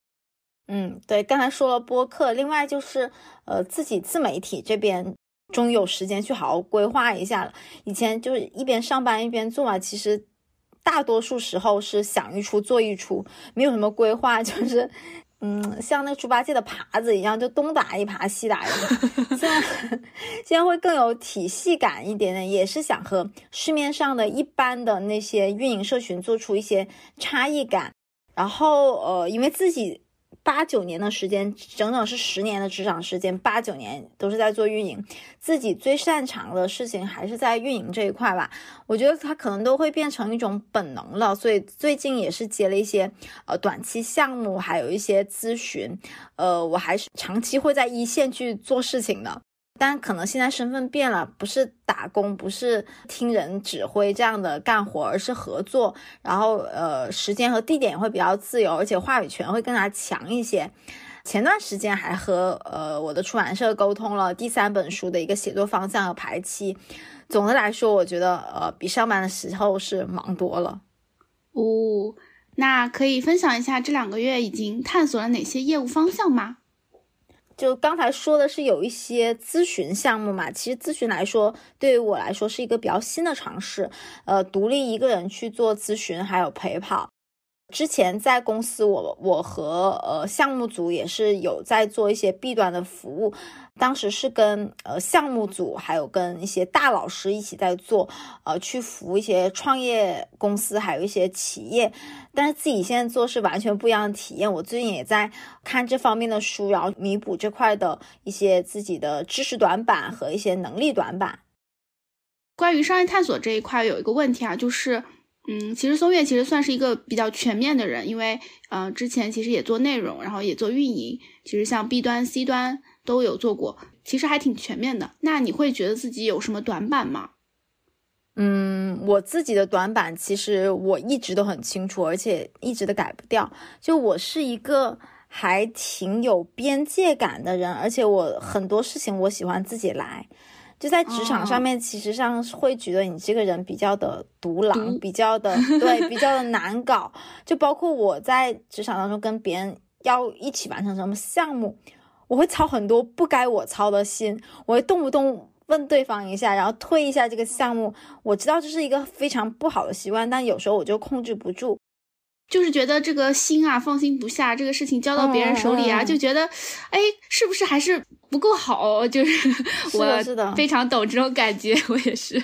嗯，对，刚才说了播客，另外就是呃自己自媒体这边终于有时间去好好规划一下了。以前就是一边上班一边做嘛，其实大多数时候是想一出做一出，没有什么规划，就是。嗯，像那个猪八戒的耙子一样，就东打一耙西打一耙。现在 现在会更有体系感一点点，也是想和市面上的一般的那些运营社群做出一些差异感。然后呃，因为自己。八九年的时间，整整是十年的职场时间，八九年都是在做运营，自己最擅长的事情还是在运营这一块吧。我觉得他可能都会变成一种本能了，所以最近也是接了一些呃短期项目，还有一些咨询，呃，我还是长期会在一线去做事情的。但可能现在身份变了，不是打工，不是听人指挥这样的干活，而是合作。然后，呃，时间和地点也会比较自由，而且话语权会更加强一些。前段时间还和呃我的出版社沟通了第三本书的一个写作方向和排期。总的来说，我觉得呃比上班的时候是忙多了。哦，那可以分享一下这两个月已经探索了哪些业务方向吗？就刚才说的是有一些咨询项目嘛，其实咨询来说，对于我来说是一个比较新的尝试，呃，独立一个人去做咨询还有陪跑。之前在公司，我我和呃项目组也是有在做一些 B 端的服务，当时是跟呃项目组还有跟一些大老师一起在做，呃去服务一些创业公司，还有一些企业。但是自己现在做是完全不一样的体验。我最近也在看这方面的书，然后弥补这块的一些自己的知识短板和一些能力短板。关于商业探索这一块，有一个问题啊，就是。嗯，其实松月其实算是一个比较全面的人，因为呃之前其实也做内容，然后也做运营，其实像 B 端、C 端都有做过，其实还挺全面的。那你会觉得自己有什么短板吗？嗯，我自己的短板其实我一直都很清楚，而且一直都改不掉。就我是一个还挺有边界感的人，而且我很多事情我喜欢自己来。就在职场上面，其实上会觉得你这个人比较的独狼，比较的 对，比较的难搞。就包括我在职场当中跟别人要一起完成什么项目，我会操很多不该我操的心，我会动不动问对方一下，然后推一下这个项目。我知道这是一个非常不好的习惯，但有时候我就控制不住。就是觉得这个心啊放心不下，这个事情交到别人手里啊，就觉得，哎，是不是还是不够好？就是我是的，非常懂这种感觉，我也是。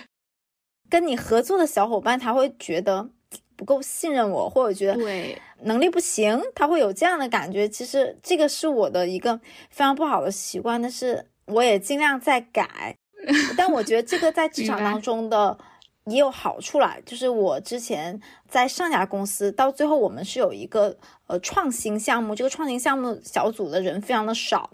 跟你合作的小伙伴，他会觉得不够信任我，或者觉得对能力不行，他会有这样的感觉。其实这个是我的一个非常不好的习惯，但是我也尽量在改。但我觉得这个在职场当中的。也有好处啦，就是我之前在上家公司，到最后我们是有一个呃创新项目，这个创新项目小组的人非常的少，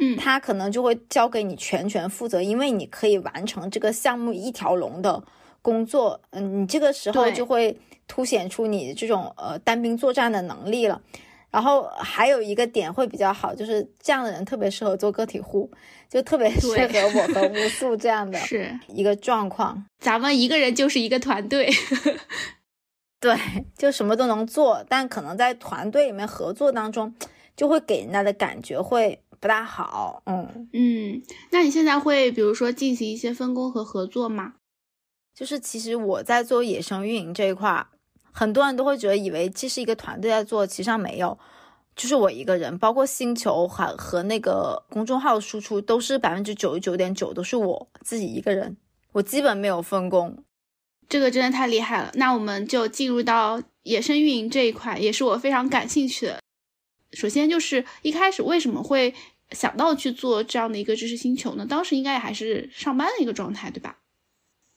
嗯，他可能就会交给你全权负责，因为你可以完成这个项目一条龙的工作，嗯，你这个时候就会凸显出你这种呃单兵作战的能力了。然后还有一个点会比较好，就是这样的人特别适合做个体户，就特别适合我和乌素这样的是一个状况。咱们一个人就是一个团队，对，就什么都能做，但可能在团队里面合作当中，就会给人家的感觉会不大好。嗯嗯，那你现在会比如说进行一些分工和合作吗？就是其实我在做野生运营这一块。很多人都会觉得以为这是一个团队在做，其实上没有，就是我一个人，包括星球和和那个公众号输出都是百分之九十九点九都是我自己一个人，我基本没有分工，这个真的太厉害了。那我们就进入到野生运营这一块，也是我非常感兴趣的。首先就是一开始为什么会想到去做这样的一个知识星球呢？当时应该还是上班的一个状态，对吧？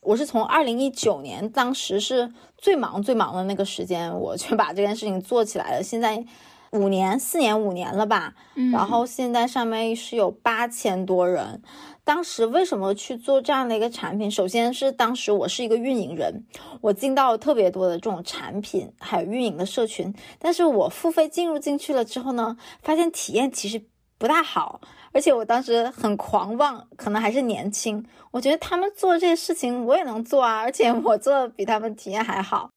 我是从二零一九年，当时是最忙最忙的那个时间，我就把这件事情做起来了。现在五年、四年、五年了吧？嗯。然后现在上面是有八千多人。当时为什么去做这样的一个产品？首先是当时我是一个运营人，我进到了特别多的这种产品还有运营的社群，但是我付费进入进去了之后呢，发现体验其实不大好。而且我当时很狂妄，可能还是年轻，我觉得他们做这些事情我也能做啊，而且我做的比他们体验还好。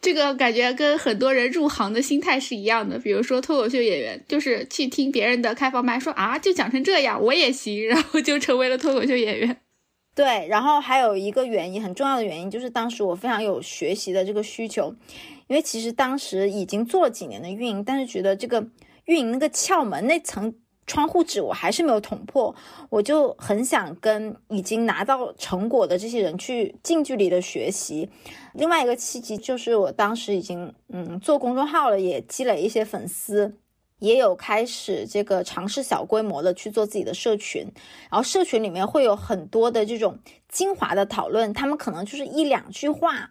这个感觉跟很多人入行的心态是一样的，比如说脱口秀演员，就是去听别人的开放麦，说啊就讲成这样，我也行，然后就成为了脱口秀演员。对，然后还有一个原因，很重要的原因就是当时我非常有学习的这个需求，因为其实当时已经做了几年的运营，但是觉得这个运营那个窍门那层。窗户纸我还是没有捅破，我就很想跟已经拿到成果的这些人去近距离的学习。另外一个契机就是我当时已经嗯做公众号了，也积累一些粉丝，也有开始这个尝试小规模的去做自己的社群。然后社群里面会有很多的这种精华的讨论，他们可能就是一两句话。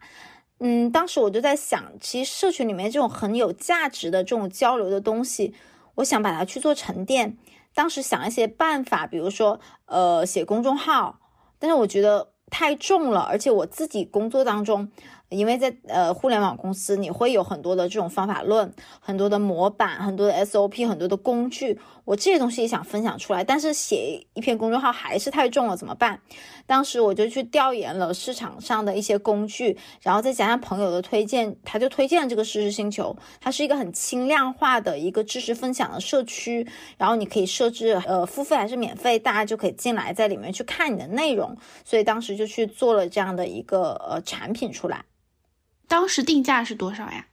嗯，当时我就在想，其实社群里面这种很有价值的这种交流的东西。我想把它去做沉淀，当时想一些办法，比如说，呃，写公众号，但是我觉得太重了，而且我自己工作当中。因为在呃互联网公司，你会有很多的这种方法论，很多的模板，很多的 SOP，很多的工具。我这些东西也想分享出来，但是写一篇公众号还是太重了，怎么办？当时我就去调研了市场上的一些工具，然后再加上朋友的推荐，他就推荐了这个知识星球。它是一个很轻量化的一个知识分享的社区，然后你可以设置呃付费还是免费，大家就可以进来在里面去看你的内容。所以当时就去做了这样的一个呃产品出来。当时定价是多少呀？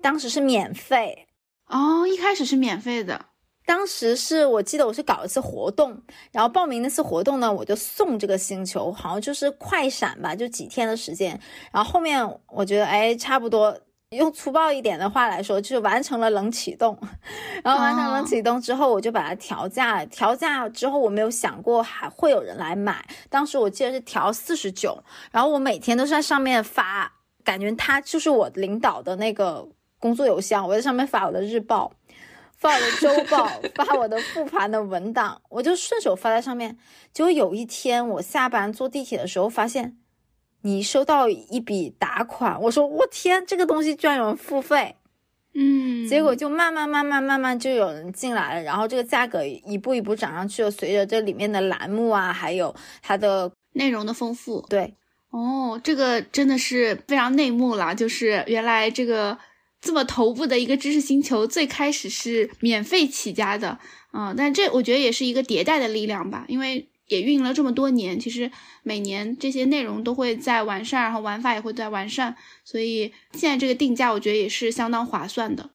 当时是免费哦，一开始是免费的。当时是我记得我是搞一次活动，然后报名那次活动呢，我就送这个星球，好像就是快闪吧，就几天的时间。然后后面我觉得，哎，差不多用粗暴一点的话来说，就是完成了冷启动。然后完成冷启动之后，我就把它调价，调价之后我没有想过还会有人来买。当时我记得是调四十九，然后我每天都是在上面发。感觉他就是我领导的那个工作邮箱，我在上面发我的日报，发我的周报，发我的复盘的文档，我就顺手发在上面。结果有一天我下班坐地铁的时候，发现你收到一笔打款，我说我天，这个东西居然有人付费，嗯，结果就慢慢慢慢慢慢就有人进来了，然后这个价格一步一步涨上去了，随着这里面的栏目啊，还有它的内容的丰富。对，哦，这个真的是非常内幕了，就是原来这个这么头部的一个知识星球，最开始是免费起家的，嗯，但这我觉得也是一个迭代的力量吧，因为。也运营了这么多年，其实每年这些内容都会在完善，然后玩法也会在完善，所以现在这个定价我觉得也是相当划算的。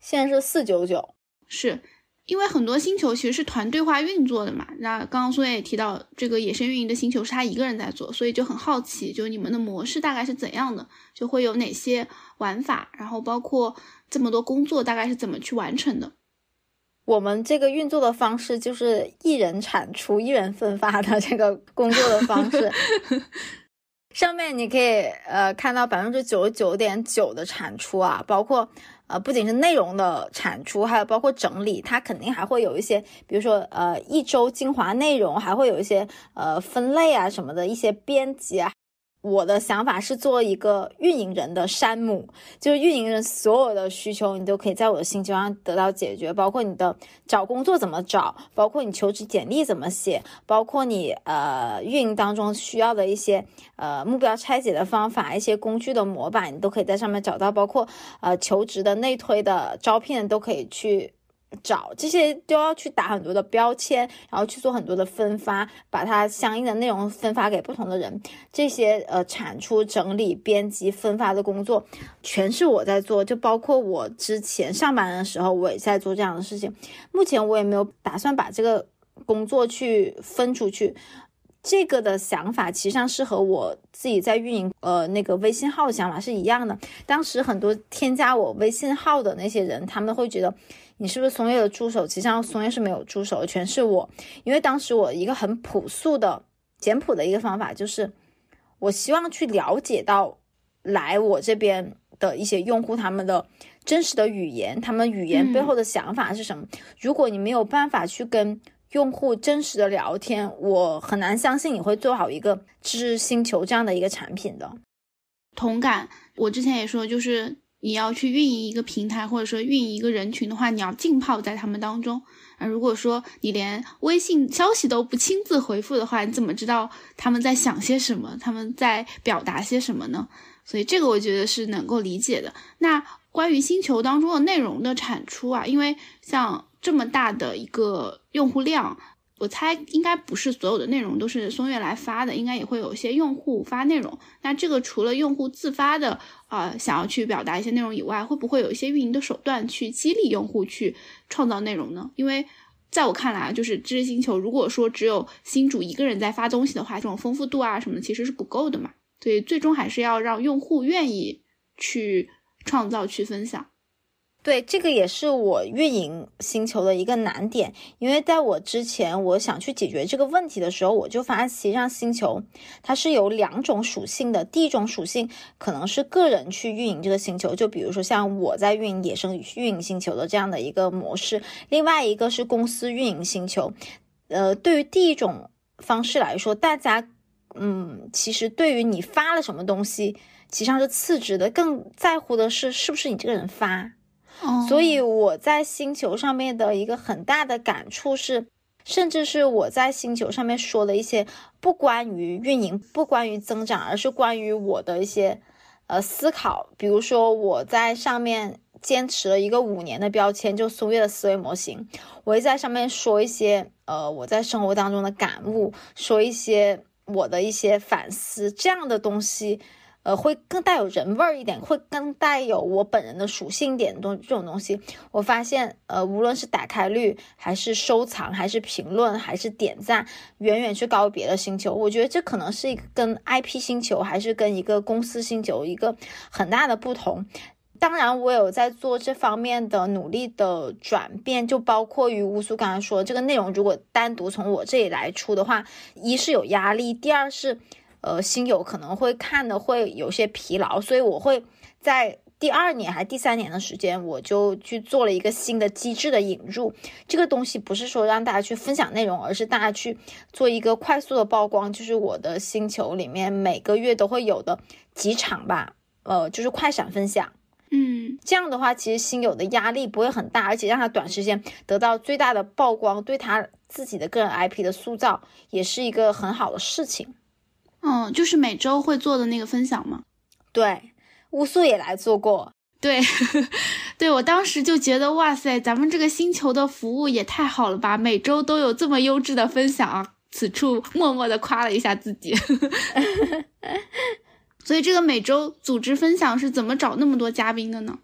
现在是四九九，是因为很多星球其实是团队化运作的嘛。那刚刚苏燕也提到，这个野生运营的星球是他一个人在做，所以就很好奇，就你们的模式大概是怎样的，就会有哪些玩法，然后包括这么多工作大概是怎么去完成的。我们这个运作的方式就是一人产出、一人分发的这个工作的方式。上面你可以呃看到百分之九十九点九的产出啊，包括呃不仅是内容的产出，还有包括整理，它肯定还会有一些，比如说呃一周精华内容，还会有一些呃分类啊什么的一些编辑啊。我的想法是做一个运营人的山姆，就是运营人所有的需求，你都可以在我的星球上得到解决，包括你的找工作怎么找，包括你求职简历怎么写，包括你呃运营当中需要的一些呃目标拆解的方法，一些工具的模板，你都可以在上面找到，包括呃求职的内推的招聘都可以去。找这些都要去打很多的标签，然后去做很多的分发，把它相应的内容分发给不同的人。这些呃产出、整理、编辑、分发的工作，全是我在做。就包括我之前上班的时候，我也在做这样的事情。目前我也没有打算把这个工作去分出去。这个的想法其实上是和我自己在运营呃那个微信号的想法是一样的。当时很多添加我微信号的那些人，他们会觉得。你是不是松叶的助手？其实上松叶是没有助手的，全是我。因为当时我一个很朴素的、简朴的一个方法，就是我希望去了解到来我这边的一些用户他们的真实的语言，他们语言背后的想法是什么。如果你没有办法去跟用户真实的聊天，我很难相信你会做好一个知识星球这样的一个产品的。同感，我之前也说，就是。你要去运营一个平台，或者说运营一个人群的话，你要浸泡在他们当中啊。如果说你连微信消息都不亲自回复的话，你怎么知道他们在想些什么，他们在表达些什么呢？所以这个我觉得是能够理解的。那关于星球当中的内容的产出啊，因为像这么大的一个用户量。我猜应该不是所有的内容都是松月来发的，应该也会有些用户发内容。那这个除了用户自发的啊想要去表达一些内容以外，会不会有一些运营的手段去激励用户去创造内容呢？因为在我看来啊，就是知识星球，如果说只有星主一个人在发东西的话，这种丰富度啊什么的其实是不够的嘛。所以最终还是要让用户愿意去创造、去分享。对，这个也是我运营星球的一个难点，因为在我之前，我想去解决这个问题的时候，我就发现，实际上星球它是有两种属性的。第一种属性可能是个人去运营这个星球，就比如说像我在运营野生运营星球的这样的一个模式；另外一个是公司运营星球。呃，对于第一种方式来说，大家嗯，其实对于你发了什么东西，其实上是次之的，更在乎的是是不是你这个人发。所以我在星球上面的一个很大的感触是，甚至是我在星球上面说的一些不关于运营、不关于增长，而是关于我的一些呃思考。比如说我在上面坚持了一个五年的标签，就松月的思维模型，我会在上面说一些呃我在生活当中的感悟，说一些我的一些反思，这样的东西。呃，会更带有人味儿一点，会更带有我本人的属性点东这种东西，我发现，呃，无论是打开率，还是收藏，还是评论，还是点赞，远远是高于别的星球。我觉得这可能是一个跟 IP 星球，还是跟一个公司星球一个很大的不同。当然，我有在做这方面的努力的转变，就包括于乌苏刚才说，这个内容如果单独从我这里来出的话，一是有压力，第二是。呃，新友可能会看的会有些疲劳，所以我会在第二年还是第三年的时间，我就去做了一个新的机制的引入。这个东西不是说让大家去分享内容，而是大家去做一个快速的曝光，就是我的星球里面每个月都会有的几场吧，呃，就是快闪分享。嗯，这样的话，其实新友的压力不会很大，而且让他短时间得到最大的曝光，对他自己的个人 IP 的塑造也是一个很好的事情。嗯，就是每周会做的那个分享吗？对，乌素也来做过。对，对我当时就觉得，哇塞，咱们这个星球的服务也太好了吧！每周都有这么优质的分享啊，此处默默的夸了一下自己。所以这个每周组织分享是怎么找那么多嘉宾的呢？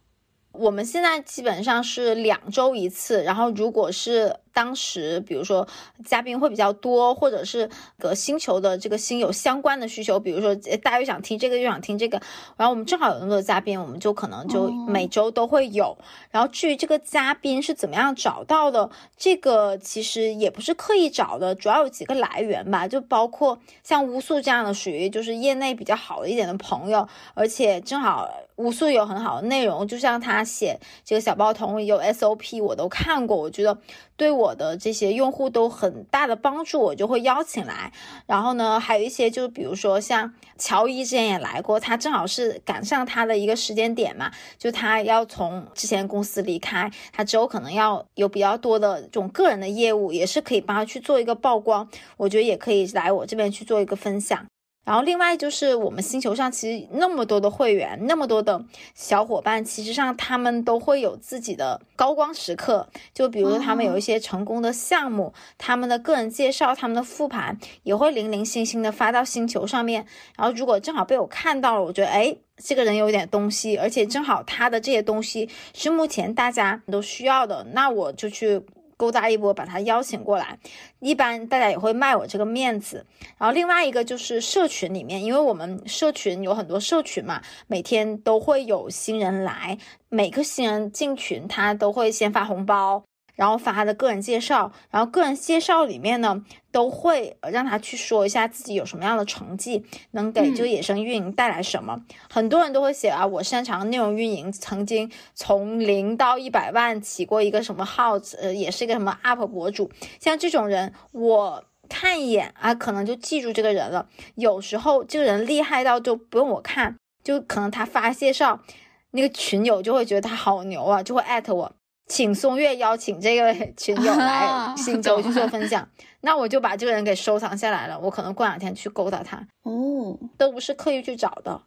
我们现在基本上是两周一次，然后如果是。当时，比如说嘉宾会比较多，或者是个星球的这个星有相关的需求，比如说大家又想听这个，又想听这个，然后我们正好有那么多嘉宾，我们就可能就每周都会有。然后至于这个嘉宾是怎么样找到的，这个其实也不是刻意找的，主要有几个来源吧，就包括像乌素这样的，属于就是业内比较好一点的朋友，而且正好乌素有很好的内容，就像他写这个小报童有 SOP，我都看过，我觉得。对我的这些用户都很大的帮助，我就会邀请来。然后呢，还有一些就比如说像乔伊之前也来过，他正好是赶上他的一个时间点嘛，就他要从之前公司离开，他之后可能要有比较多的这种个人的业务，也是可以帮他去做一个曝光。我觉得也可以来我这边去做一个分享。然后另外就是我们星球上其实那么多的会员，那么多的小伙伴，其实上他们都会有自己的高光时刻。就比如说他们有一些成功的项目，他们的个人介绍、他们的复盘也会零零星星的发到星球上面。然后如果正好被我看到了，我觉得哎，这个人有点东西，而且正好他的这些东西是目前大家都需要的，那我就去。勾搭一波，把他邀请过来，一般大家也会卖我这个面子。然后另外一个就是社群里面，因为我们社群有很多社群嘛，每天都会有新人来，每个新人进群，他都会先发红包。然后发他的个人介绍，然后个人介绍里面呢，都会让他去说一下自己有什么样的成绩，能给这个野生运营带来什么。很多人都会写啊，我擅长内容运营，曾经从零到一百万起过一个什么号，呃，也是一个什么 UP 博主。像这种人，我看一眼啊，可能就记住这个人了。有时候这个人厉害到就不用我看，就可能他发介绍，那个群友就会觉得他好牛啊，就会艾特我。请松月邀请这个群友来新洲 去做分享，那我就把这个人给收藏下来了。我可能过两天去勾搭他哦，都不是刻意去找的。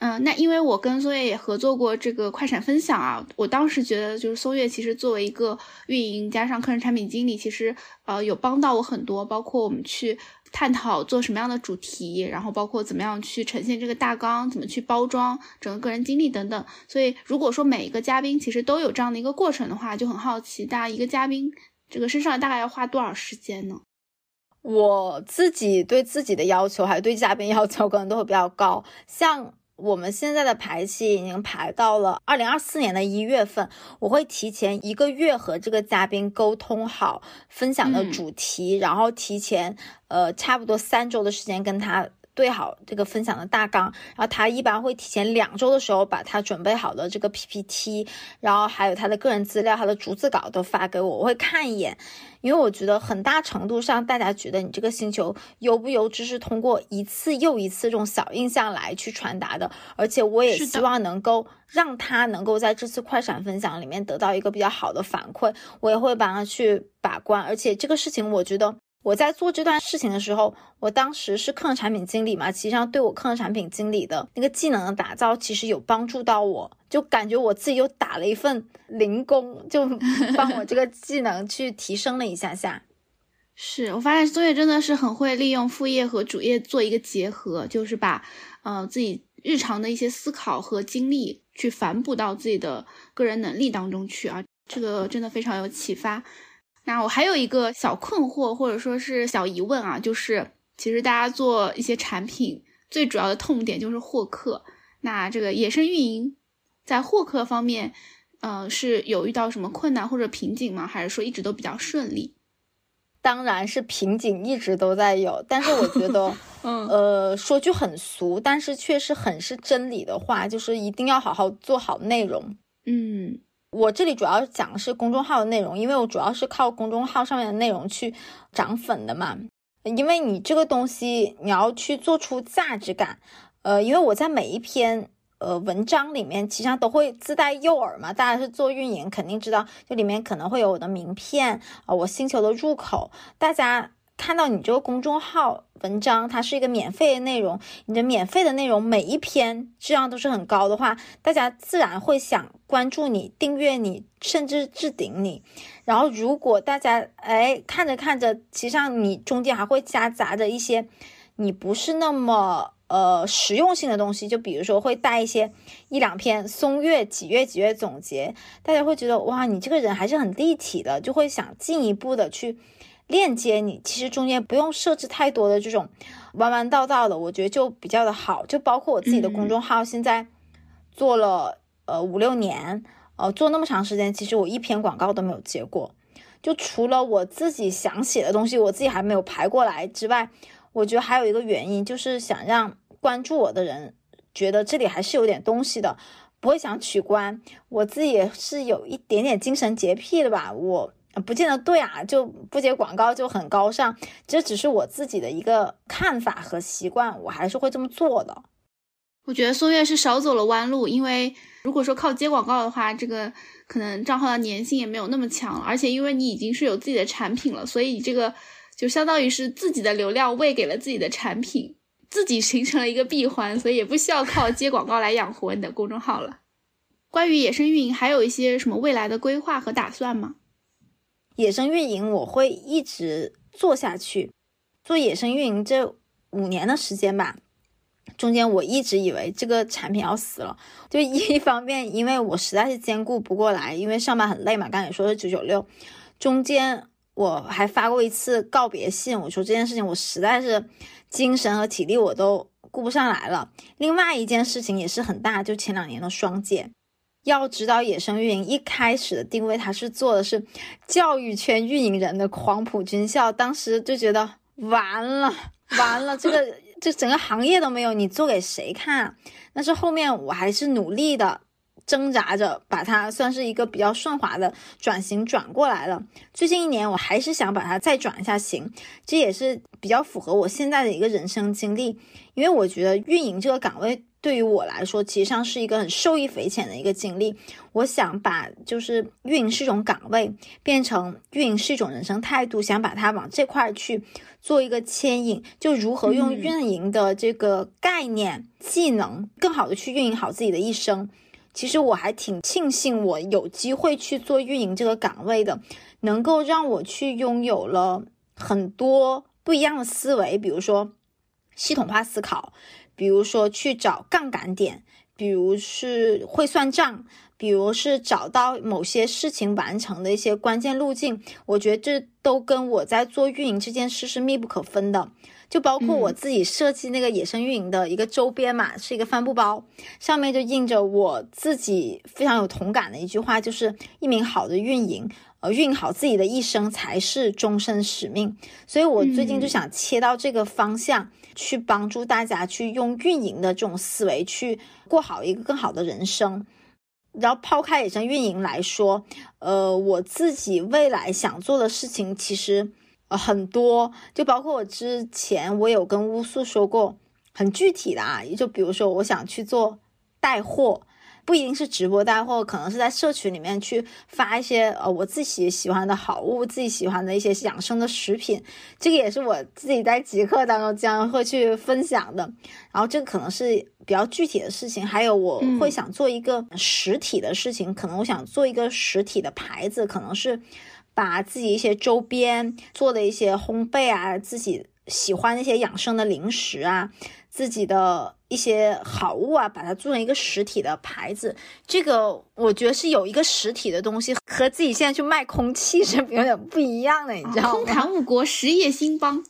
嗯，那因为我跟松月也合作过这个快闪分享啊，我当时觉得就是松月其实作为一个运营加上客人产品经理，其实呃有帮到我很多，包括我们去。探讨做什么样的主题，然后包括怎么样去呈现这个大纲，怎么去包装整个个人经历等等。所以，如果说每一个嘉宾其实都有这样的一个过程的话，就很好奇，大家一个嘉宾这个身上大概要花多少时间呢？我自己对自己的要求，还对嘉宾要求，可能都会比较高，像。我们现在的排期已经排到了二零二四年的一月份，我会提前一个月和这个嘉宾沟通好分享的主题，然后提前呃差不多三周的时间跟他。对好这个分享的大纲，然后他一般会提前两周的时候把他准备好的这个 PPT，然后还有他的个人资料、他的逐字稿都发给我，我会看一眼，因为我觉得很大程度上大家觉得你这个星球优不优质是通过一次又一次这种小印象来去传达的，而且我也希望能够让他能够在这次快闪分享里面得到一个比较好的反馈，我也会帮他去把关，而且这个事情我觉得。我在做这段事情的时候，我当时是客人产品经理嘛，其实上对我客人产品经理的那个技能的打造，其实有帮助到我，就感觉我自己又打了一份零工，就 帮我这个技能去提升了一下下。是我发现松月真的是很会利用副业和主业做一个结合，就是把呃自己日常的一些思考和经历去反哺到自己的个人能力当中去啊，这个真的非常有启发。那我还有一个小困惑，或者说是小疑问啊，就是其实大家做一些产品最主要的痛点就是获客。那这个野生运营在获客方面，呃，是有遇到什么困难或者瓶颈吗？还是说一直都比较顺利？当然是瓶颈一直都在有，但是我觉得，嗯，呃，说句很俗，但是确实很是真理的话，就是一定要好好做好内容。嗯。我这里主要讲的是公众号的内容，因为我主要是靠公众号上面的内容去涨粉的嘛。因为你这个东西你要去做出价值感，呃，因为我在每一篇呃文章里面，其实上都会自带诱饵嘛。大家是做运营，肯定知道，就里面可能会有我的名片啊，我星球的入口，大家看到你这个公众号文章，它是一个免费的内容，你的免费的内容每一篇质量都是很高的话，大家自然会想关注你、订阅你，甚至置顶你。然后，如果大家哎看着看着，其实上你中间还会夹杂着一些你不是那么呃实用性的东西，就比如说会带一些一两篇松月几月几月总结，大家会觉得哇，你这个人还是很立体的，就会想进一步的去。链接你，其实中间不用设置太多的这种弯弯道道的，我觉得就比较的好。就包括我自己的公众号，现在做了呃五六年，呃做那么长时间，其实我一篇广告都没有接过。就除了我自己想写的东西，我自己还没有排过来之外，我觉得还有一个原因，就是想让关注我的人觉得这里还是有点东西的，不会想取关。我自己也是有一点点精神洁癖的吧，我。不见得对啊，就不接广告就很高尚，这只是我自己的一个看法和习惯，我还是会这么做的。我觉得松月是少走了弯路，因为如果说靠接广告的话，这个可能账号的粘性也没有那么强，而且因为你已经是有自己的产品了，所以这个就相当于是自己的流量喂给了自己的产品，自己形成了一个闭环，所以也不需要靠接广告来养活你的公众号了。关于野生运营，还有一些什么未来的规划和打算吗？野生运营我会一直做下去，做野生运营这五年的时间吧，中间我一直以为这个产品要死了，就一方面因为我实在是兼顾不过来，因为上班很累嘛，刚才也说是九九六，中间我还发过一次告别信，我说这件事情我实在是精神和体力我都顾不上来了。另外一件事情也是很大，就前两年的双减。要知道，野生运营一开始的定位，它是做的是教育圈运营人的黄埔军校。当时就觉得完了，完了，这个这整个行业都没有，你做给谁看？啊但是后面我还是努力的挣扎着，把它算是一个比较顺滑的转型转过来了。最近一年，我还是想把它再转一下型，这也是比较符合我现在的一个人生经历，因为我觉得运营这个岗位。对于我来说，其实上是一个很受益匪浅的一个经历。我想把就是运营是一种岗位，变成运营是一种人生态度，想把它往这块去做一个牵引，就如何用运营的这个概念、技能，更好的去运营好自己的一生。其实我还挺庆幸我有机会去做运营这个岗位的，能够让我去拥有了很多不一样的思维，比如说系统化思考。比如说去找杠杆点，比如是会算账，比如是找到某些事情完成的一些关键路径，我觉得这都跟我在做运营这件事是密不可分的。就包括我自己设计那个野生运营的一个周边嘛，是一个帆布包，上面就印着我自己非常有同感的一句话，就是一名好的运营，呃，运营好自己的一生才是终身使命。所以我最近就想切到这个方向。去帮助大家去用运营的这种思维去过好一个更好的人生。然后抛开野生运营来说，呃，我自己未来想做的事情其实呃很多，就包括我之前我有跟乌素说过很具体的啊，就比如说我想去做带货。不一定是直播带货，可能是在社群里面去发一些呃我自己喜欢的好物，自己喜欢的一些养生的食品，这个也是我自己在极客当中将会去分享的。然后这个可能是比较具体的事情，还有我会想做一个实体的事情，可能我想做一个实体的牌子，可能是把自己一些周边做的一些烘焙啊，自己喜欢那些养生的零食啊。自己的一些好物啊，把它做成一个实体的牌子，这个我觉得是有一个实体的东西，和自己现在去卖空气是有点不一样的，你知道吗？空谈误国，实业兴邦。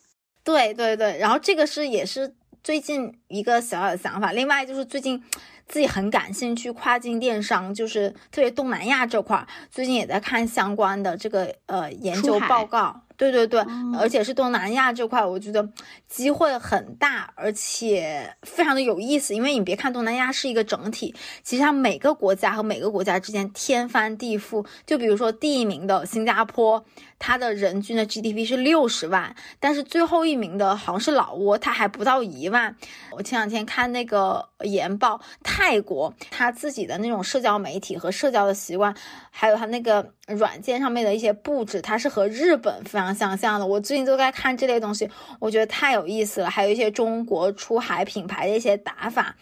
对对对，然后这个是也是最近一个小小的想法。另外就是最近自己很感兴趣跨境电商，就是特别东南亚这块，最近也在看相关的这个呃研究报告。对对对，而且是东南亚这块，我觉得机会很大，而且非常的有意思。因为你别看东南亚是一个整体，其实它每个国家和每个国家之间天翻地覆。就比如说第一名的新加坡。它的人均的 GDP 是六十万，但是最后一名的好像是老挝，它还不到一万。我前两天看那个研报，泰国它自己的那种社交媒体和社交的习惯，还有它那个软件上面的一些布置，它是和日本非常。相像的。我最近都在看这类东西，我觉得太有意思了。还有一些中国出海品牌的一些打法，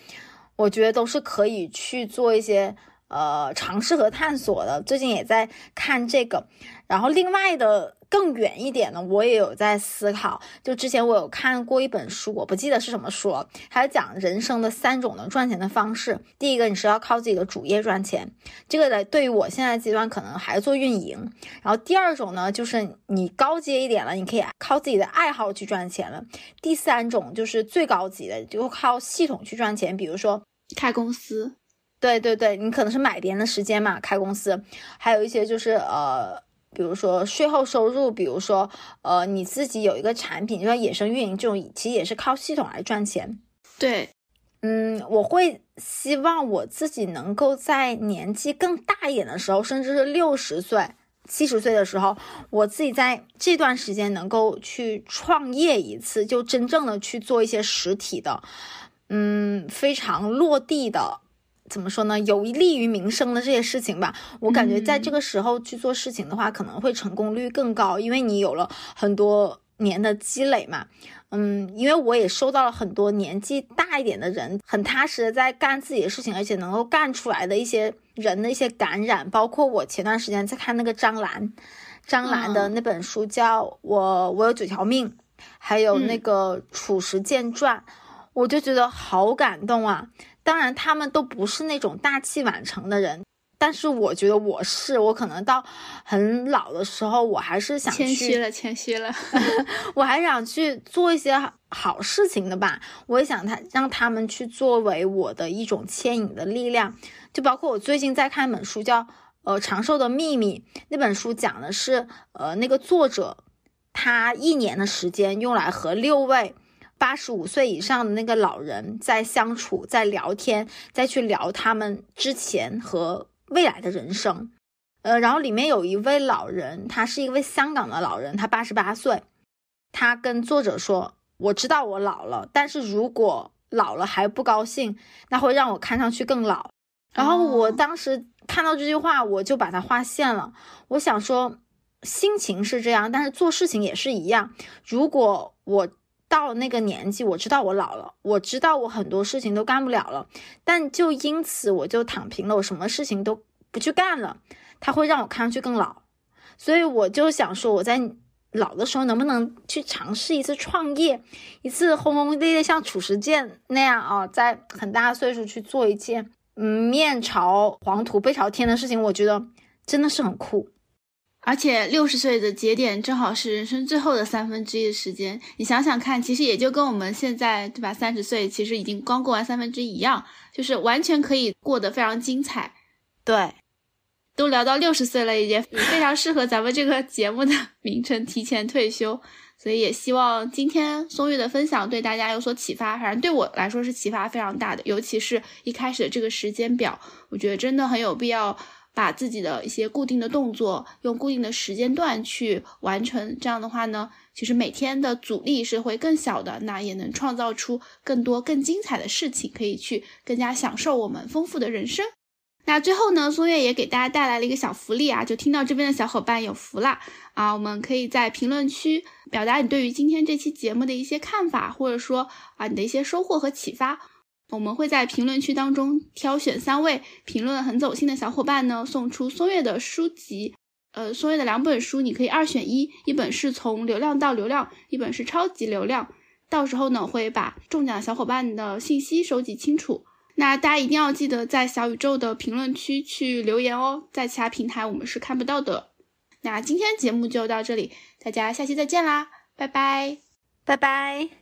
我觉得都是可以去做一些呃尝试和探索的。最近也在看这个，然后另外的。更远一点呢，我也有在思考。就之前我有看过一本书，我不记得是什么书，它讲人生的三种能赚钱的方式。第一个，你是要靠自己的主业赚钱，这个呢，对于我现在阶段可能还做运营。然后第二种呢，就是你高阶一点了，你可以靠自己的爱好去赚钱了。第三种就是最高级的，就靠系统去赚钱，比如说开公司。对对对，你可能是买别人的时间嘛，开公司。还有一些就是呃。比如说税后收入，比如说，呃，你自己有一个产品，就像野生运营这种，其实也是靠系统来赚钱。对，嗯，我会希望我自己能够在年纪更大一点的时候，甚至是六十岁、七十岁的时候，我自己在这段时间能够去创业一次，就真正的去做一些实体的，嗯，非常落地的。怎么说呢？有利于民生的这些事情吧，我感觉在这个时候去做事情的话，可能会成功率更高，因为你有了很多年的积累嘛。嗯，因为我也收到了很多年纪大一点的人，很踏实的在干自己的事情，而且能够干出来的一些人的一些感染。包括我前段时间在看那个张兰，张兰的那本书叫《我我有九条命》，还有那个《褚时健传》，我就觉得好感动啊。当然，他们都不是那种大器晚成的人，但是我觉得我是，我可能到很老的时候，我还是想谦虚了，谦虚了，我还想去做一些好事情的吧。我也想他让他们去作为我的一种牵引的力量。就包括我最近在看一本书，叫《呃长寿的秘密》。那本书讲的是，呃，那个作者他一年的时间用来和六位。八十五岁以上的那个老人在相处，在聊天，再去聊他们之前和未来的人生。呃，然后里面有一位老人，他是一位香港的老人，他八十八岁。他跟作者说：“我知道我老了，但是如果老了还不高兴，那会让我看上去更老。”然后我当时看到这句话，我就把它划线了。我想说，心情是这样，但是做事情也是一样。如果我到了那个年纪，我知道我老了，我知道我很多事情都干不了了，但就因此我就躺平了，我什么事情都不去干了，它会让我看上去更老，所以我就想说，我在老的时候能不能去尝试一次创业，一次轰轰烈烈像褚时健那样啊，在很大岁数去做一件嗯面朝黄土背朝天的事情，我觉得真的是很酷。而且六十岁的节点正好是人生最后的三分之一的时间，你想想看，其实也就跟我们现在对吧，三十岁其实已经刚过完三分之一一样，就是完全可以过得非常精彩。对，都聊到六十岁了，也非常适合咱们这个节目的 名称——提前退休。所以也希望今天松玉的分享对大家有所启发，反正对我来说是启发非常大的，尤其是一开始的这个时间表，我觉得真的很有必要。把自己的一些固定的动作用固定的时间段去完成，这样的话呢，其实每天的阻力是会更小的，那也能创造出更多更精彩的事情，可以去更加享受我们丰富的人生。那最后呢，松月也给大家带来了一个小福利啊，就听到这边的小伙伴有福啦啊！我们可以在评论区表达你对于今天这期节目的一些看法，或者说啊你的一些收获和启发。我们会在评论区当中挑选三位评论很走心的小伙伴呢，送出松月的书籍，呃，松月的两本书，你可以二选一，一本是从流量到流量，一本是超级流量。到时候呢，会把中奖小伙伴的信息收集清楚。那大家一定要记得在小宇宙的评论区去留言哦，在其他平台我们是看不到的。那今天节目就到这里，大家下期再见啦，拜拜，拜拜。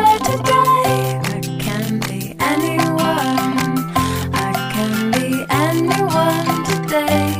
day.